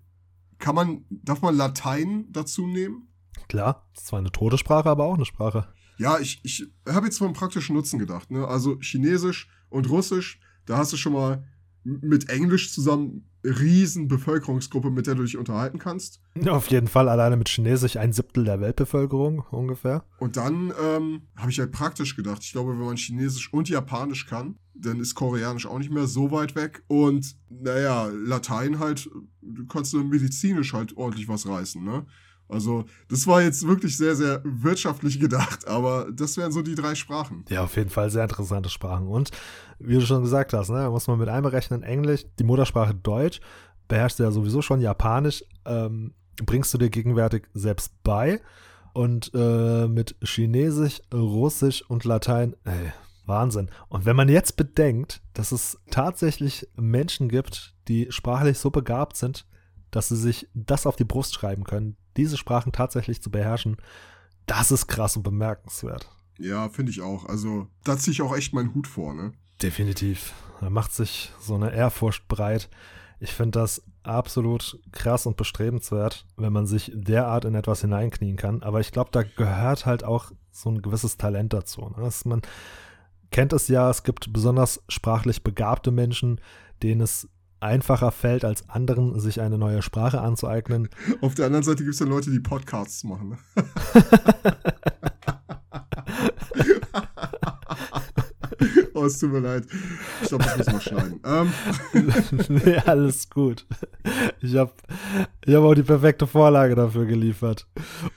[SPEAKER 2] kann man, darf man Latein dazu nehmen?
[SPEAKER 1] Klar, ist zwar eine tote Sprache, aber auch eine Sprache.
[SPEAKER 2] Ja, ich, ich habe jetzt vom praktischen Nutzen gedacht. Ne? Also Chinesisch und Russisch, da hast du schon mal mit Englisch zusammen riesen Bevölkerungsgruppe, mit der du dich unterhalten kannst.
[SPEAKER 1] Auf jeden Fall alleine mit Chinesisch ein Siebtel der Weltbevölkerung ungefähr.
[SPEAKER 2] Und dann ähm, habe ich halt praktisch gedacht. Ich glaube, wenn man Chinesisch und Japanisch kann, dann ist Koreanisch auch nicht mehr so weit weg. Und naja, Latein halt, du kannst dann medizinisch halt ordentlich was reißen, ne? Also, das war jetzt wirklich sehr, sehr wirtschaftlich gedacht, aber das wären so die drei Sprachen.
[SPEAKER 1] Ja, auf jeden Fall sehr interessante Sprachen. Und wie du schon gesagt hast, ne, muss man mit einberechnen, Englisch, die Muttersprache Deutsch, beherrschst du ja sowieso schon Japanisch, ähm, bringst du dir gegenwärtig selbst bei. Und äh, mit Chinesisch, Russisch und Latein, ey, Wahnsinn. Und wenn man jetzt bedenkt, dass es tatsächlich Menschen gibt, die sprachlich so begabt sind, dass sie sich das auf die Brust schreiben können, diese Sprachen tatsächlich zu beherrschen, das ist krass und bemerkenswert.
[SPEAKER 2] Ja, finde ich auch. Also, da ziehe ich auch echt meinen Hut vor, ne?
[SPEAKER 1] Definitiv. Da macht sich so eine Ehrfurcht breit. Ich finde das absolut krass und bestrebenswert, wenn man sich derart in etwas hineinknien kann. Aber ich glaube, da gehört halt auch so ein gewisses Talent dazu. Ne? Man kennt es ja, es gibt besonders sprachlich begabte Menschen, denen es einfacher fällt als anderen, sich eine neue Sprache anzueignen.
[SPEAKER 2] Auf der anderen Seite gibt es ja Leute, die Podcasts machen. Ne? oh, es tut mir leid. Ich glaube, das müssen wir schneiden. Ähm.
[SPEAKER 1] nee, alles gut. Ich habe ich hab auch die perfekte Vorlage dafür geliefert.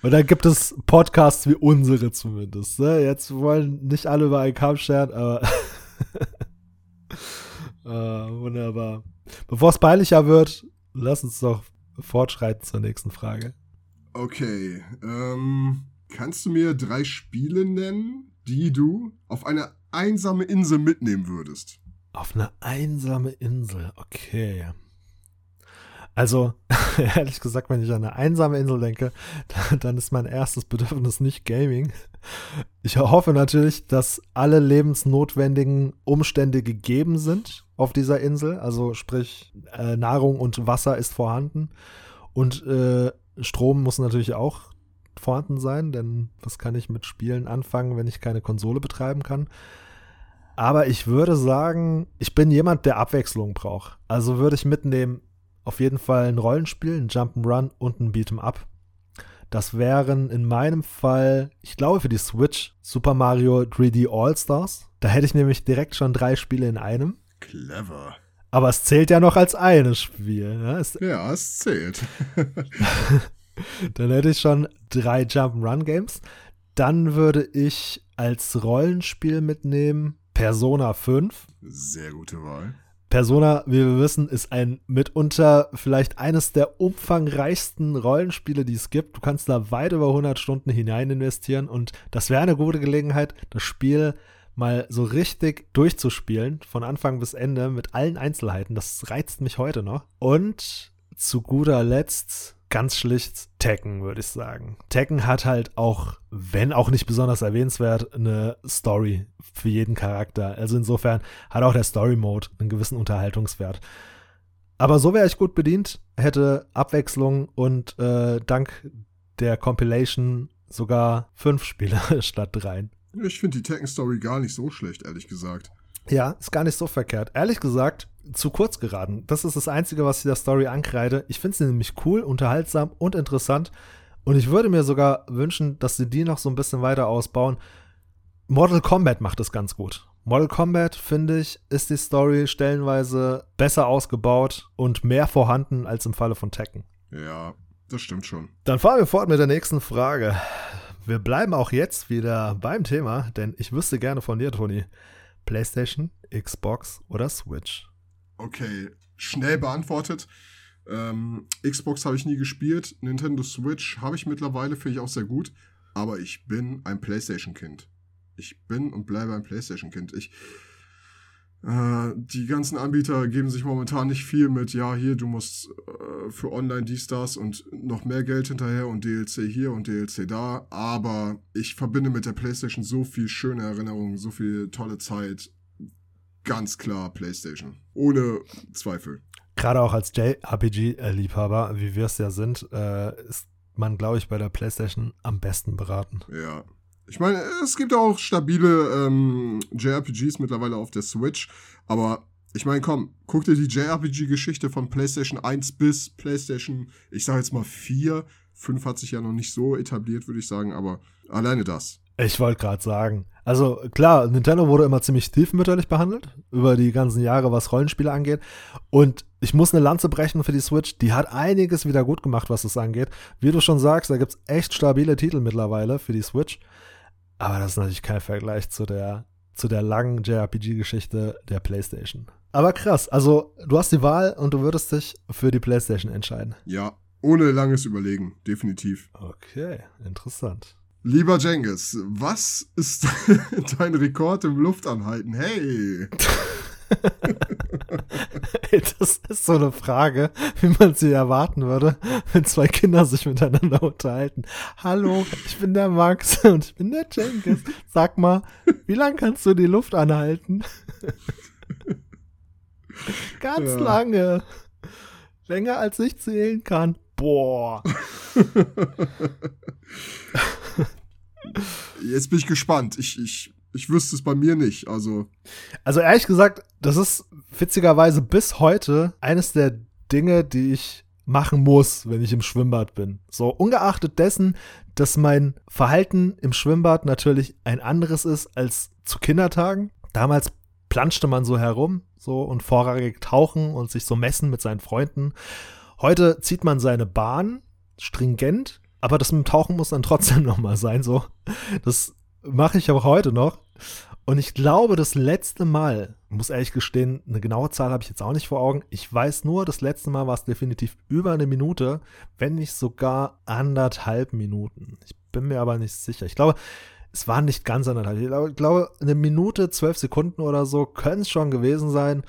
[SPEAKER 1] Und dann gibt es Podcasts wie unsere zumindest. Ne? Jetzt wollen nicht alle über einen Kampf scheren, aber ah, wunderbar. Bevor es peinlicher wird, lass uns doch fortschreiten zur nächsten Frage.
[SPEAKER 2] Okay. Ähm, kannst du mir drei Spiele nennen, die du auf eine einsame Insel mitnehmen würdest?
[SPEAKER 1] Auf eine einsame Insel, okay. Also, ehrlich gesagt, wenn ich an eine einsame Insel denke, dann ist mein erstes Bedürfnis nicht Gaming. Ich hoffe natürlich, dass alle lebensnotwendigen Umstände gegeben sind auf dieser Insel. Also sprich, äh, Nahrung und Wasser ist vorhanden. Und äh, Strom muss natürlich auch vorhanden sein, denn was kann ich mit Spielen anfangen, wenn ich keine Konsole betreiben kann? Aber ich würde sagen, ich bin jemand, der Abwechslung braucht. Also würde ich mitnehmen auf jeden Fall ein Rollenspiel, ein Jump'n'Run und ein Beat'em Up. Das wären in meinem Fall, ich glaube für die Switch, Super Mario 3D All-Stars. Da hätte ich nämlich direkt schon drei Spiele in einem.
[SPEAKER 2] Clever.
[SPEAKER 1] Aber es zählt ja noch als eines Spiel. Ne? Es
[SPEAKER 2] ja, es zählt.
[SPEAKER 1] Dann hätte ich schon drei Jump'n'Run-Games. Dann würde ich als Rollenspiel mitnehmen Persona 5.
[SPEAKER 2] Sehr gute Wahl.
[SPEAKER 1] Persona, wie wir wissen, ist ein mitunter vielleicht eines der umfangreichsten Rollenspiele, die es gibt. Du kannst da weit über 100 Stunden hinein investieren und das wäre eine gute Gelegenheit, das Spiel mal so richtig durchzuspielen, von Anfang bis Ende mit allen Einzelheiten. Das reizt mich heute noch. Und zu guter Letzt ganz schlicht Tekken, würde ich sagen. Tekken hat halt auch, wenn auch nicht besonders erwähnenswert, eine Story für jeden Charakter. Also insofern hat auch der Story-Mode einen gewissen Unterhaltungswert. Aber so wäre ich gut bedient, hätte Abwechslung und äh, dank der Compilation sogar fünf Spiele statt dreien.
[SPEAKER 2] Ich finde die Tekken-Story gar nicht so schlecht, ehrlich gesagt.
[SPEAKER 1] Ja, ist gar nicht so verkehrt. Ehrlich gesagt, zu kurz geraten. Das ist das Einzige, was ich der Story ankreide. Ich finde sie nämlich cool, unterhaltsam und interessant. Und ich würde mir sogar wünschen, dass sie die noch so ein bisschen weiter ausbauen. Mortal Kombat macht es ganz gut. Mortal Kombat, finde ich, ist die Story stellenweise besser ausgebaut und mehr vorhanden als im Falle von Tekken.
[SPEAKER 2] Ja, das stimmt schon.
[SPEAKER 1] Dann fahren wir fort mit der nächsten Frage. Wir bleiben auch jetzt wieder beim Thema, denn ich wüsste gerne von dir, Toni. PlayStation, Xbox oder Switch?
[SPEAKER 2] Okay, schnell beantwortet. Ähm, Xbox habe ich nie gespielt. Nintendo Switch habe ich mittlerweile, finde ich auch sehr gut. Aber ich bin ein PlayStation-Kind. Ich bin und bleibe ein PlayStation-Kind. Ich äh, die ganzen Anbieter geben sich momentan nicht viel mit, ja, hier, du musst äh, für online dies, das und noch mehr Geld hinterher und DLC hier und DLC da. Aber ich verbinde mit der PlayStation so viel schöne Erinnerungen, so viel tolle Zeit. Ganz klar PlayStation. Ohne Zweifel.
[SPEAKER 1] Gerade auch als JRPG-Liebhaber, wie wir es ja sind, äh, ist man, glaube ich, bei der PlayStation am besten beraten.
[SPEAKER 2] Ja, ich meine, es gibt auch stabile ähm, JRPGs mittlerweile auf der Switch, aber ich meine, komm, guck dir die JRPG-Geschichte von PlayStation 1 bis PlayStation, ich sag jetzt mal 4. 5 hat sich ja noch nicht so etabliert, würde ich sagen, aber alleine das.
[SPEAKER 1] Ich wollte gerade sagen. Also klar, Nintendo wurde immer ziemlich stiefmütterlich behandelt über die ganzen Jahre, was Rollenspiele angeht. Und ich muss eine Lanze brechen für die Switch. Die hat einiges wieder gut gemacht, was das angeht. Wie du schon sagst, da gibt es echt stabile Titel mittlerweile für die Switch. Aber das ist natürlich kein Vergleich zu der, zu der langen JRPG-Geschichte der PlayStation. Aber krass, also du hast die Wahl und du würdest dich für die PlayStation entscheiden.
[SPEAKER 2] Ja, ohne langes Überlegen, definitiv.
[SPEAKER 1] Okay, interessant.
[SPEAKER 2] Lieber Jengis, was ist dein Rekord im Luftanhalten? Hey!
[SPEAKER 1] das ist so eine Frage, wie man sie erwarten würde, wenn zwei Kinder sich miteinander unterhalten. Hallo, ich bin der Max und ich bin der Jenkins. Sag mal, wie lange kannst du die Luft anhalten? Ganz ja. lange. Länger als ich zählen kann. Boah.
[SPEAKER 2] Jetzt bin ich gespannt. Ich, ich ich wüsste es bei mir nicht. Also.
[SPEAKER 1] Also ehrlich gesagt, das ist witzigerweise bis heute eines der Dinge, die ich machen muss, wenn ich im Schwimmbad bin. So ungeachtet dessen, dass mein Verhalten im Schwimmbad natürlich ein anderes ist als zu Kindertagen. Damals planschte man so herum, so und vorrangig tauchen und sich so messen mit seinen Freunden. Heute zieht man seine Bahn stringent, aber das mit dem Tauchen muss dann trotzdem nochmal sein, so. Das mache ich auch heute noch. Und ich glaube, das letzte Mal, muss ehrlich gestehen, eine genaue Zahl habe ich jetzt auch nicht vor Augen. Ich weiß nur, das letzte Mal war es definitiv über eine Minute, wenn nicht sogar anderthalb Minuten. Ich bin mir aber nicht sicher. Ich glaube, es waren nicht ganz anderthalb. Ich glaube, eine Minute, zwölf Sekunden oder so können es schon gewesen sein.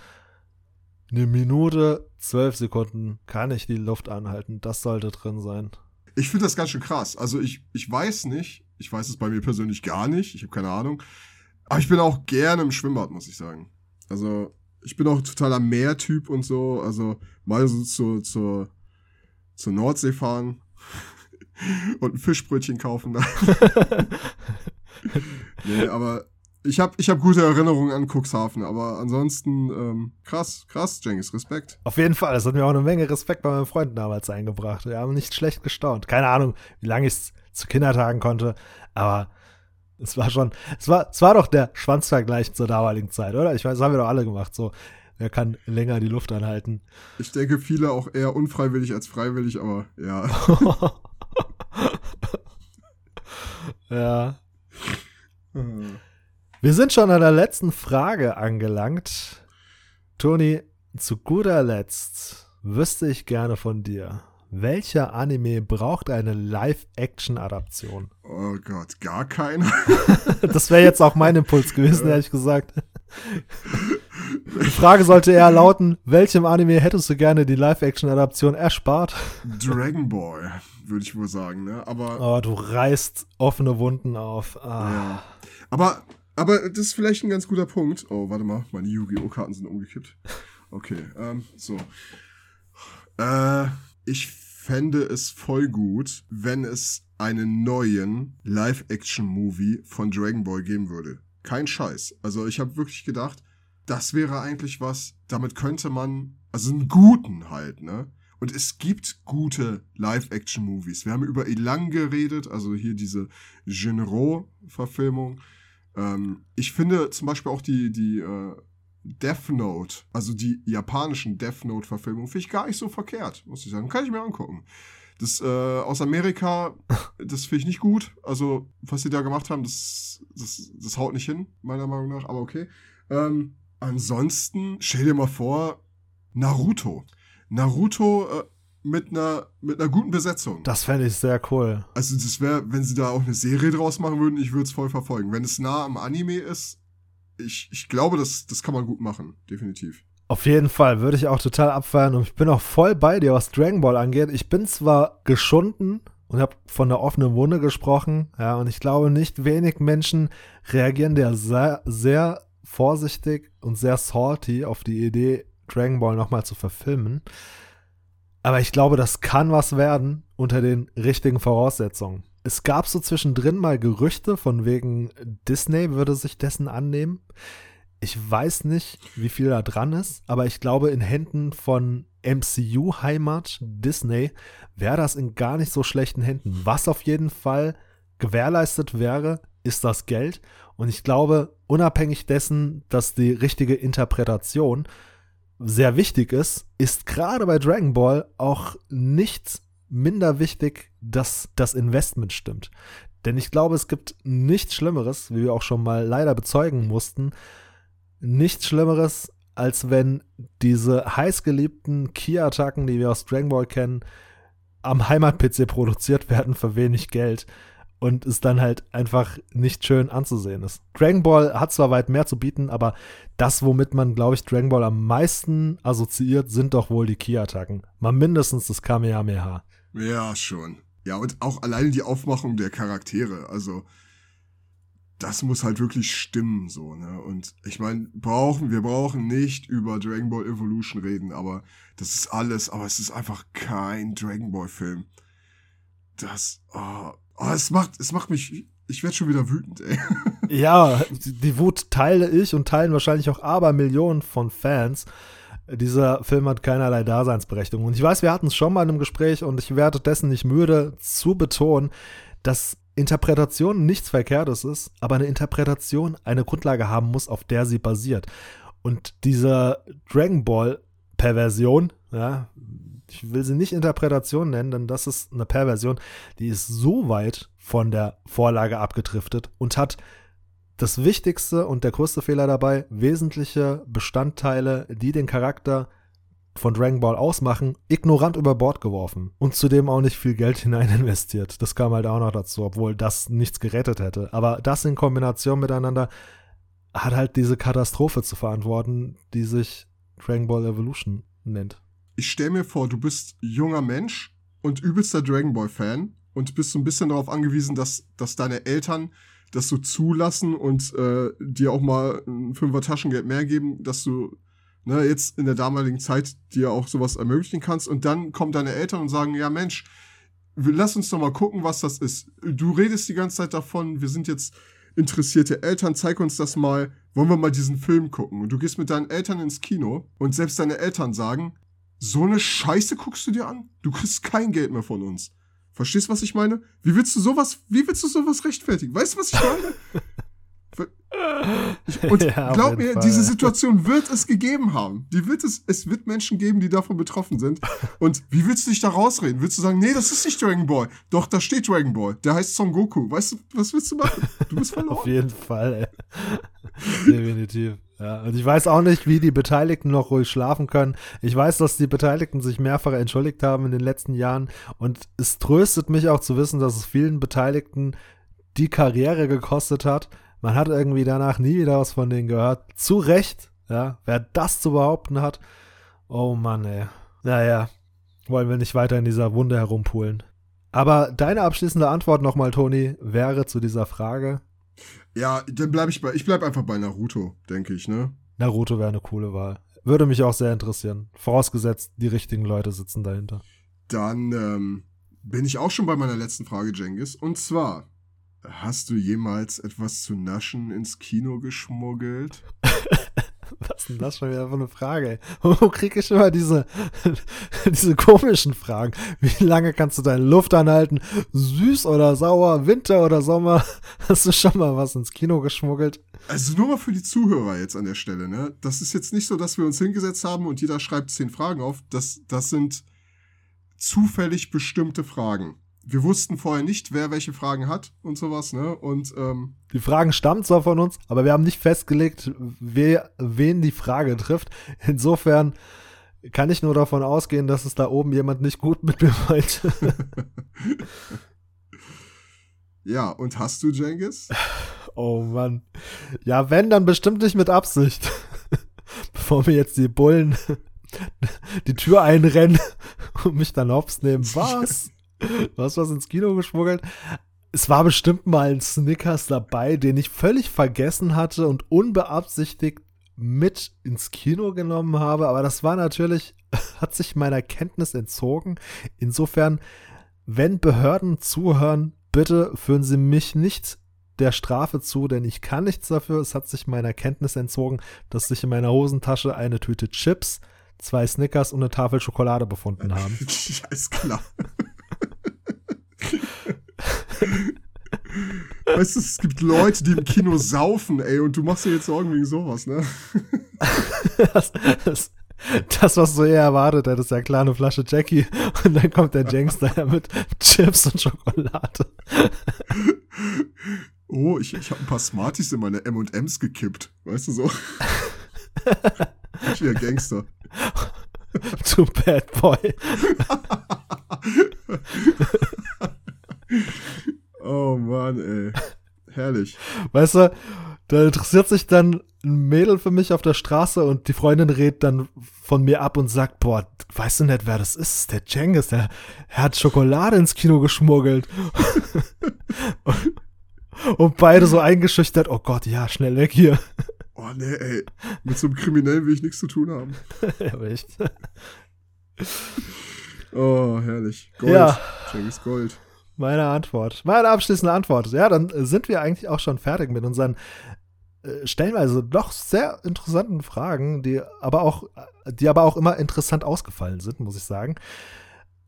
[SPEAKER 1] Eine Minute, zwölf Sekunden kann ich die Luft anhalten. Das sollte drin sein.
[SPEAKER 2] Ich finde das ganz schön krass. Also ich, ich weiß nicht, ich weiß es bei mir persönlich gar nicht, ich habe keine Ahnung. Aber ich bin auch gerne im Schwimmbad, muss ich sagen. Also ich bin auch totaler Meertyp und so. Also mal so zur, zur, zur Nordsee fahren und ein Fischbrötchen kaufen. nee, aber ich habe ich hab gute Erinnerungen an Cuxhaven, aber ansonsten ähm, krass, krass, Jengis, Respekt.
[SPEAKER 1] Auf jeden Fall, das hat mir auch eine Menge Respekt bei meinen Freunden damals eingebracht. Wir haben nicht schlecht gestaunt. Keine Ahnung, wie lange ich es zu Kindertagen konnte, aber es war schon, es war, es war doch der Schwanzvergleich zur damaligen Zeit, oder? Ich weiß, das haben wir doch alle gemacht, so. Wer kann länger die Luft anhalten?
[SPEAKER 2] Ich denke, viele auch eher unfreiwillig als freiwillig, aber ja.
[SPEAKER 1] ja. Wir sind schon an der letzten Frage angelangt. Toni, zu guter Letzt wüsste ich gerne von dir. Welcher Anime braucht eine Live-Action-Adaption?
[SPEAKER 2] Oh Gott, gar keiner.
[SPEAKER 1] das wäre jetzt auch mein Impuls gewesen, ehrlich gesagt. Die Frage sollte eher lauten, welchem Anime hättest du gerne die Live-Action-Adaption erspart?
[SPEAKER 2] Dragon Ball, würde ich wohl sagen, ne? Aber.
[SPEAKER 1] Oh, du reißt offene Wunden auf. Ah.
[SPEAKER 2] Ja. Aber aber das ist vielleicht ein ganz guter Punkt. Oh, warte mal, meine Yu-Gi-Oh! Karten sind umgekippt. Okay, ähm, so. Äh, ich fände es voll gut, wenn es einen neuen Live-Action-Movie von Dragon Ball geben würde. Kein Scheiß. Also ich habe wirklich gedacht, das wäre eigentlich was, damit könnte man, also einen guten halt, ne? Und es gibt gute Live-Action-Movies. Wir haben über Elang geredet, also hier diese Genero-Verfilmung. Ähm, ich finde zum Beispiel auch die, die äh, Death Note, also die japanischen Death Note-Verfilmungen, finde ich gar nicht so verkehrt, muss ich sagen. Kann ich mir angucken. Das äh, aus Amerika, das finde ich nicht gut. Also, was sie da gemacht haben, das, das, das haut nicht hin, meiner Meinung nach, aber okay. Ähm, ansonsten, stell dir mal vor, Naruto. Naruto äh, mit einer, mit einer guten Besetzung.
[SPEAKER 1] Das fände ich sehr cool.
[SPEAKER 2] Also, das wäre, wenn sie da auch eine Serie draus machen würden, ich würde es voll verfolgen. Wenn es nah am Anime ist, ich, ich glaube, das, das kann man gut machen, definitiv.
[SPEAKER 1] Auf jeden Fall, würde ich auch total abfeiern und ich bin auch voll bei dir, was Dragon Ball angeht. Ich bin zwar geschunden und habe von der offenen Wunde gesprochen, ja, und ich glaube, nicht wenig Menschen reagieren der sehr, sehr vorsichtig und sehr salty auf die Idee, Dragon Ball nochmal zu verfilmen. Aber ich glaube, das kann was werden unter den richtigen Voraussetzungen. Es gab so zwischendrin mal Gerüchte von wegen Disney würde sich dessen annehmen. Ich weiß nicht, wie viel da dran ist, aber ich glaube, in Händen von MCU-Heimat Disney wäre das in gar nicht so schlechten Händen. Was auf jeden Fall gewährleistet wäre, ist das Geld. Und ich glaube, unabhängig dessen, dass die richtige Interpretation sehr wichtig ist, ist gerade bei Dragon Ball auch nicht minder wichtig, dass das Investment stimmt. Denn ich glaube, es gibt nichts Schlimmeres, wie wir auch schon mal leider bezeugen mussten, nichts Schlimmeres, als wenn diese heißgeliebten Key-Attacken, die wir aus Dragon Ball kennen, am Heimat-PC produziert werden für wenig Geld und es dann halt einfach nicht schön anzusehen ist. Dragon Ball hat zwar weit mehr zu bieten, aber das, womit man, glaube ich, Dragon Ball am meisten assoziiert, sind doch wohl die Ki-Attacken. Mal mindestens das Kamehameha.
[SPEAKER 2] Ja, schon. Ja, und auch alleine die Aufmachung der Charaktere. Also, das muss halt wirklich stimmen, so, ne? Und ich meine, brauchen, wir brauchen nicht über Dragon Ball Evolution reden, aber das ist alles, aber es ist einfach kein Dragon Ball Film. Das, oh, oh es macht, es macht mich, ich werde schon wieder wütend, ey.
[SPEAKER 1] Ja, die Wut teile ich und teilen wahrscheinlich auch Abermillionen von Fans. Dieser Film hat keinerlei Daseinsberechtigung. Und ich weiß, wir hatten es schon mal in einem Gespräch und ich werde dessen nicht müde zu betonen, dass Interpretation nichts Verkehrtes ist, aber eine Interpretation eine Grundlage haben muss, auf der sie basiert. Und diese Dragon Ball Perversion, ja, ich will sie nicht Interpretation nennen, denn das ist eine Perversion, die ist so weit von der Vorlage abgedriftet und hat das Wichtigste und der größte Fehler dabei, wesentliche Bestandteile, die den Charakter von Dragon Ball ausmachen, ignorant über Bord geworfen und zudem auch nicht viel Geld hinein investiert. Das kam halt auch noch dazu, obwohl das nichts gerettet hätte. Aber das in Kombination miteinander hat halt diese Katastrophe zu verantworten, die sich Dragon Ball Evolution nennt.
[SPEAKER 2] Ich stell mir vor, du bist junger Mensch und übelster Dragon Ball Fan und bist so ein bisschen darauf angewiesen, dass, dass deine Eltern das so zulassen und äh, dir auch mal ein Fünfer Taschengeld mehr geben, dass du ne, jetzt in der damaligen Zeit dir auch sowas ermöglichen kannst. Und dann kommen deine Eltern und sagen, ja Mensch, lass uns doch mal gucken, was das ist. Du redest die ganze Zeit davon, wir sind jetzt interessierte Eltern, zeig uns das mal, wollen wir mal diesen Film gucken. Und du gehst mit deinen Eltern ins Kino und selbst deine Eltern sagen, so eine Scheiße guckst du dir an? Du kriegst kein Geld mehr von uns. Verstehst, was ich meine? Wie willst du sowas, wie willst du sowas rechtfertigen? Weißt du, was ich meine? Und ja, glaub mir, Fall. diese Situation wird es gegeben haben. Die wird es, es wird Menschen geben, die davon betroffen sind. Und wie willst du dich da rausreden? Willst du sagen, nee, das ist nicht Dragon Ball. Doch, da steht Dragon Ball. Der heißt Son Goku. Weißt du, was willst du machen? Du bist verloren.
[SPEAKER 1] Auf jeden Fall, ey. Definitiv. Ja, und ich weiß auch nicht, wie die Beteiligten noch ruhig schlafen können. Ich weiß, dass die Beteiligten sich mehrfach entschuldigt haben in den letzten Jahren. Und es tröstet mich auch zu wissen, dass es vielen Beteiligten die Karriere gekostet hat, man hat irgendwie danach nie wieder was von denen gehört. Zu Recht, ja. Wer das zu behaupten hat, oh Mann, ey. Naja, wollen wir nicht weiter in dieser Wunde herumpulen. Aber deine abschließende Antwort nochmal, Toni, wäre zu dieser Frage.
[SPEAKER 2] Ja, dann bleibe ich bei, ich bleibe einfach bei Naruto, denke ich, ne?
[SPEAKER 1] Naruto wäre eine coole Wahl. Würde mich auch sehr interessieren. Vorausgesetzt, die richtigen Leute sitzen dahinter.
[SPEAKER 2] Dann ähm, bin ich auch schon bei meiner letzten Frage, Jengis. Und zwar, Hast du jemals etwas zu naschen ins Kino geschmuggelt?
[SPEAKER 1] Was ist denn das schon wieder für eine Frage? Wo kriege ich immer diese, diese komischen Fragen? Wie lange kannst du deine Luft anhalten? Süß oder sauer? Winter oder Sommer? Hast du schon mal was ins Kino geschmuggelt?
[SPEAKER 2] Also nur mal für die Zuhörer jetzt an der Stelle, ne? Das ist jetzt nicht so, dass wir uns hingesetzt haben und jeder schreibt zehn Fragen auf. Das, das sind zufällig bestimmte Fragen wir wussten vorher nicht, wer welche Fragen hat und sowas, ne? Und ähm,
[SPEAKER 1] die Fragen stammen zwar von uns, aber wir haben nicht festgelegt, wer, wen die Frage trifft. Insofern kann ich nur davon ausgehen, dass es da oben jemand nicht gut mit mir meint.
[SPEAKER 2] ja, und hast du Jengis?
[SPEAKER 1] Oh Mann. Ja, wenn, dann bestimmt nicht mit Absicht. Bevor mir jetzt die Bullen die Tür einrennen und mich dann hops nehmen. Was? Du hast was ins Kino geschmuggelt. Es war bestimmt mal ein Snickers dabei, den ich völlig vergessen hatte und unbeabsichtigt mit ins Kino genommen habe. Aber das war natürlich, hat sich meiner Kenntnis entzogen. Insofern, wenn Behörden zuhören, bitte führen Sie mich nicht der Strafe zu, denn ich kann nichts dafür. Es hat sich meiner Kenntnis entzogen, dass sich in meiner Hosentasche eine Tüte Chips, zwei Snickers und eine Tafel Schokolade befunden haben.
[SPEAKER 2] Ist klar. Weißt du, es gibt Leute, die im Kino saufen, ey, und du machst dir jetzt Sorgen wegen sowas, ne?
[SPEAKER 1] das, das, das, was du eher erwartet hättest, ja klar, eine Flasche Jackie und dann kommt der ja mit Chips und Schokolade.
[SPEAKER 2] Oh, ich, ich habe ein paar Smarties in meine M&M's gekippt, weißt du so? ich bin ja Gangster.
[SPEAKER 1] Du Bad Boy.
[SPEAKER 2] Oh Mann, ey. Herrlich.
[SPEAKER 1] Weißt du, da interessiert sich dann ein Mädel für mich auf der Straße und die Freundin redet dann von mir ab und sagt, boah, weißt du nicht, wer das ist? Der Cengiz, der, der hat Schokolade ins Kino geschmuggelt. und, und beide so eingeschüchtert, oh Gott, ja, schnell weg hier.
[SPEAKER 2] Oh nee, ey. Mit so einem Kriminellen will ich nichts zu tun haben.
[SPEAKER 1] ja, echt.
[SPEAKER 2] Oh, herrlich. Gold.
[SPEAKER 1] Ja.
[SPEAKER 2] Cengiz Gold.
[SPEAKER 1] Meine Antwort. Meine abschließende Antwort. Ja, dann sind wir eigentlich auch schon fertig mit unseren äh, stellenweise doch sehr interessanten Fragen, die aber auch, die aber auch immer interessant ausgefallen sind, muss ich sagen.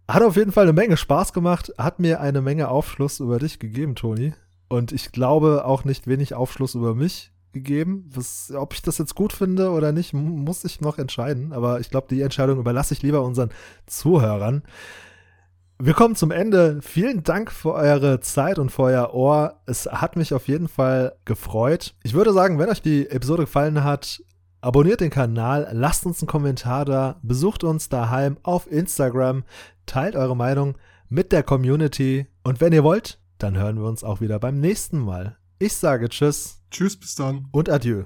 [SPEAKER 1] Hat auf jeden Fall eine Menge Spaß gemacht, hat mir eine Menge Aufschluss über dich gegeben, Toni. Und ich glaube auch nicht wenig Aufschluss über mich gegeben. Was, ob ich das jetzt gut finde oder nicht, muss ich noch entscheiden. Aber ich glaube, die Entscheidung überlasse ich lieber unseren Zuhörern. Wir kommen zum Ende. Vielen Dank für eure Zeit und für euer Ohr. Es hat mich auf jeden Fall gefreut. Ich würde sagen, wenn euch die Episode gefallen hat, abonniert den Kanal, lasst uns einen Kommentar da, besucht uns daheim auf Instagram, teilt eure Meinung mit der Community und wenn ihr wollt, dann hören wir uns auch wieder beim nächsten Mal. Ich sage Tschüss.
[SPEAKER 2] Tschüss, bis dann.
[SPEAKER 1] Und Adieu.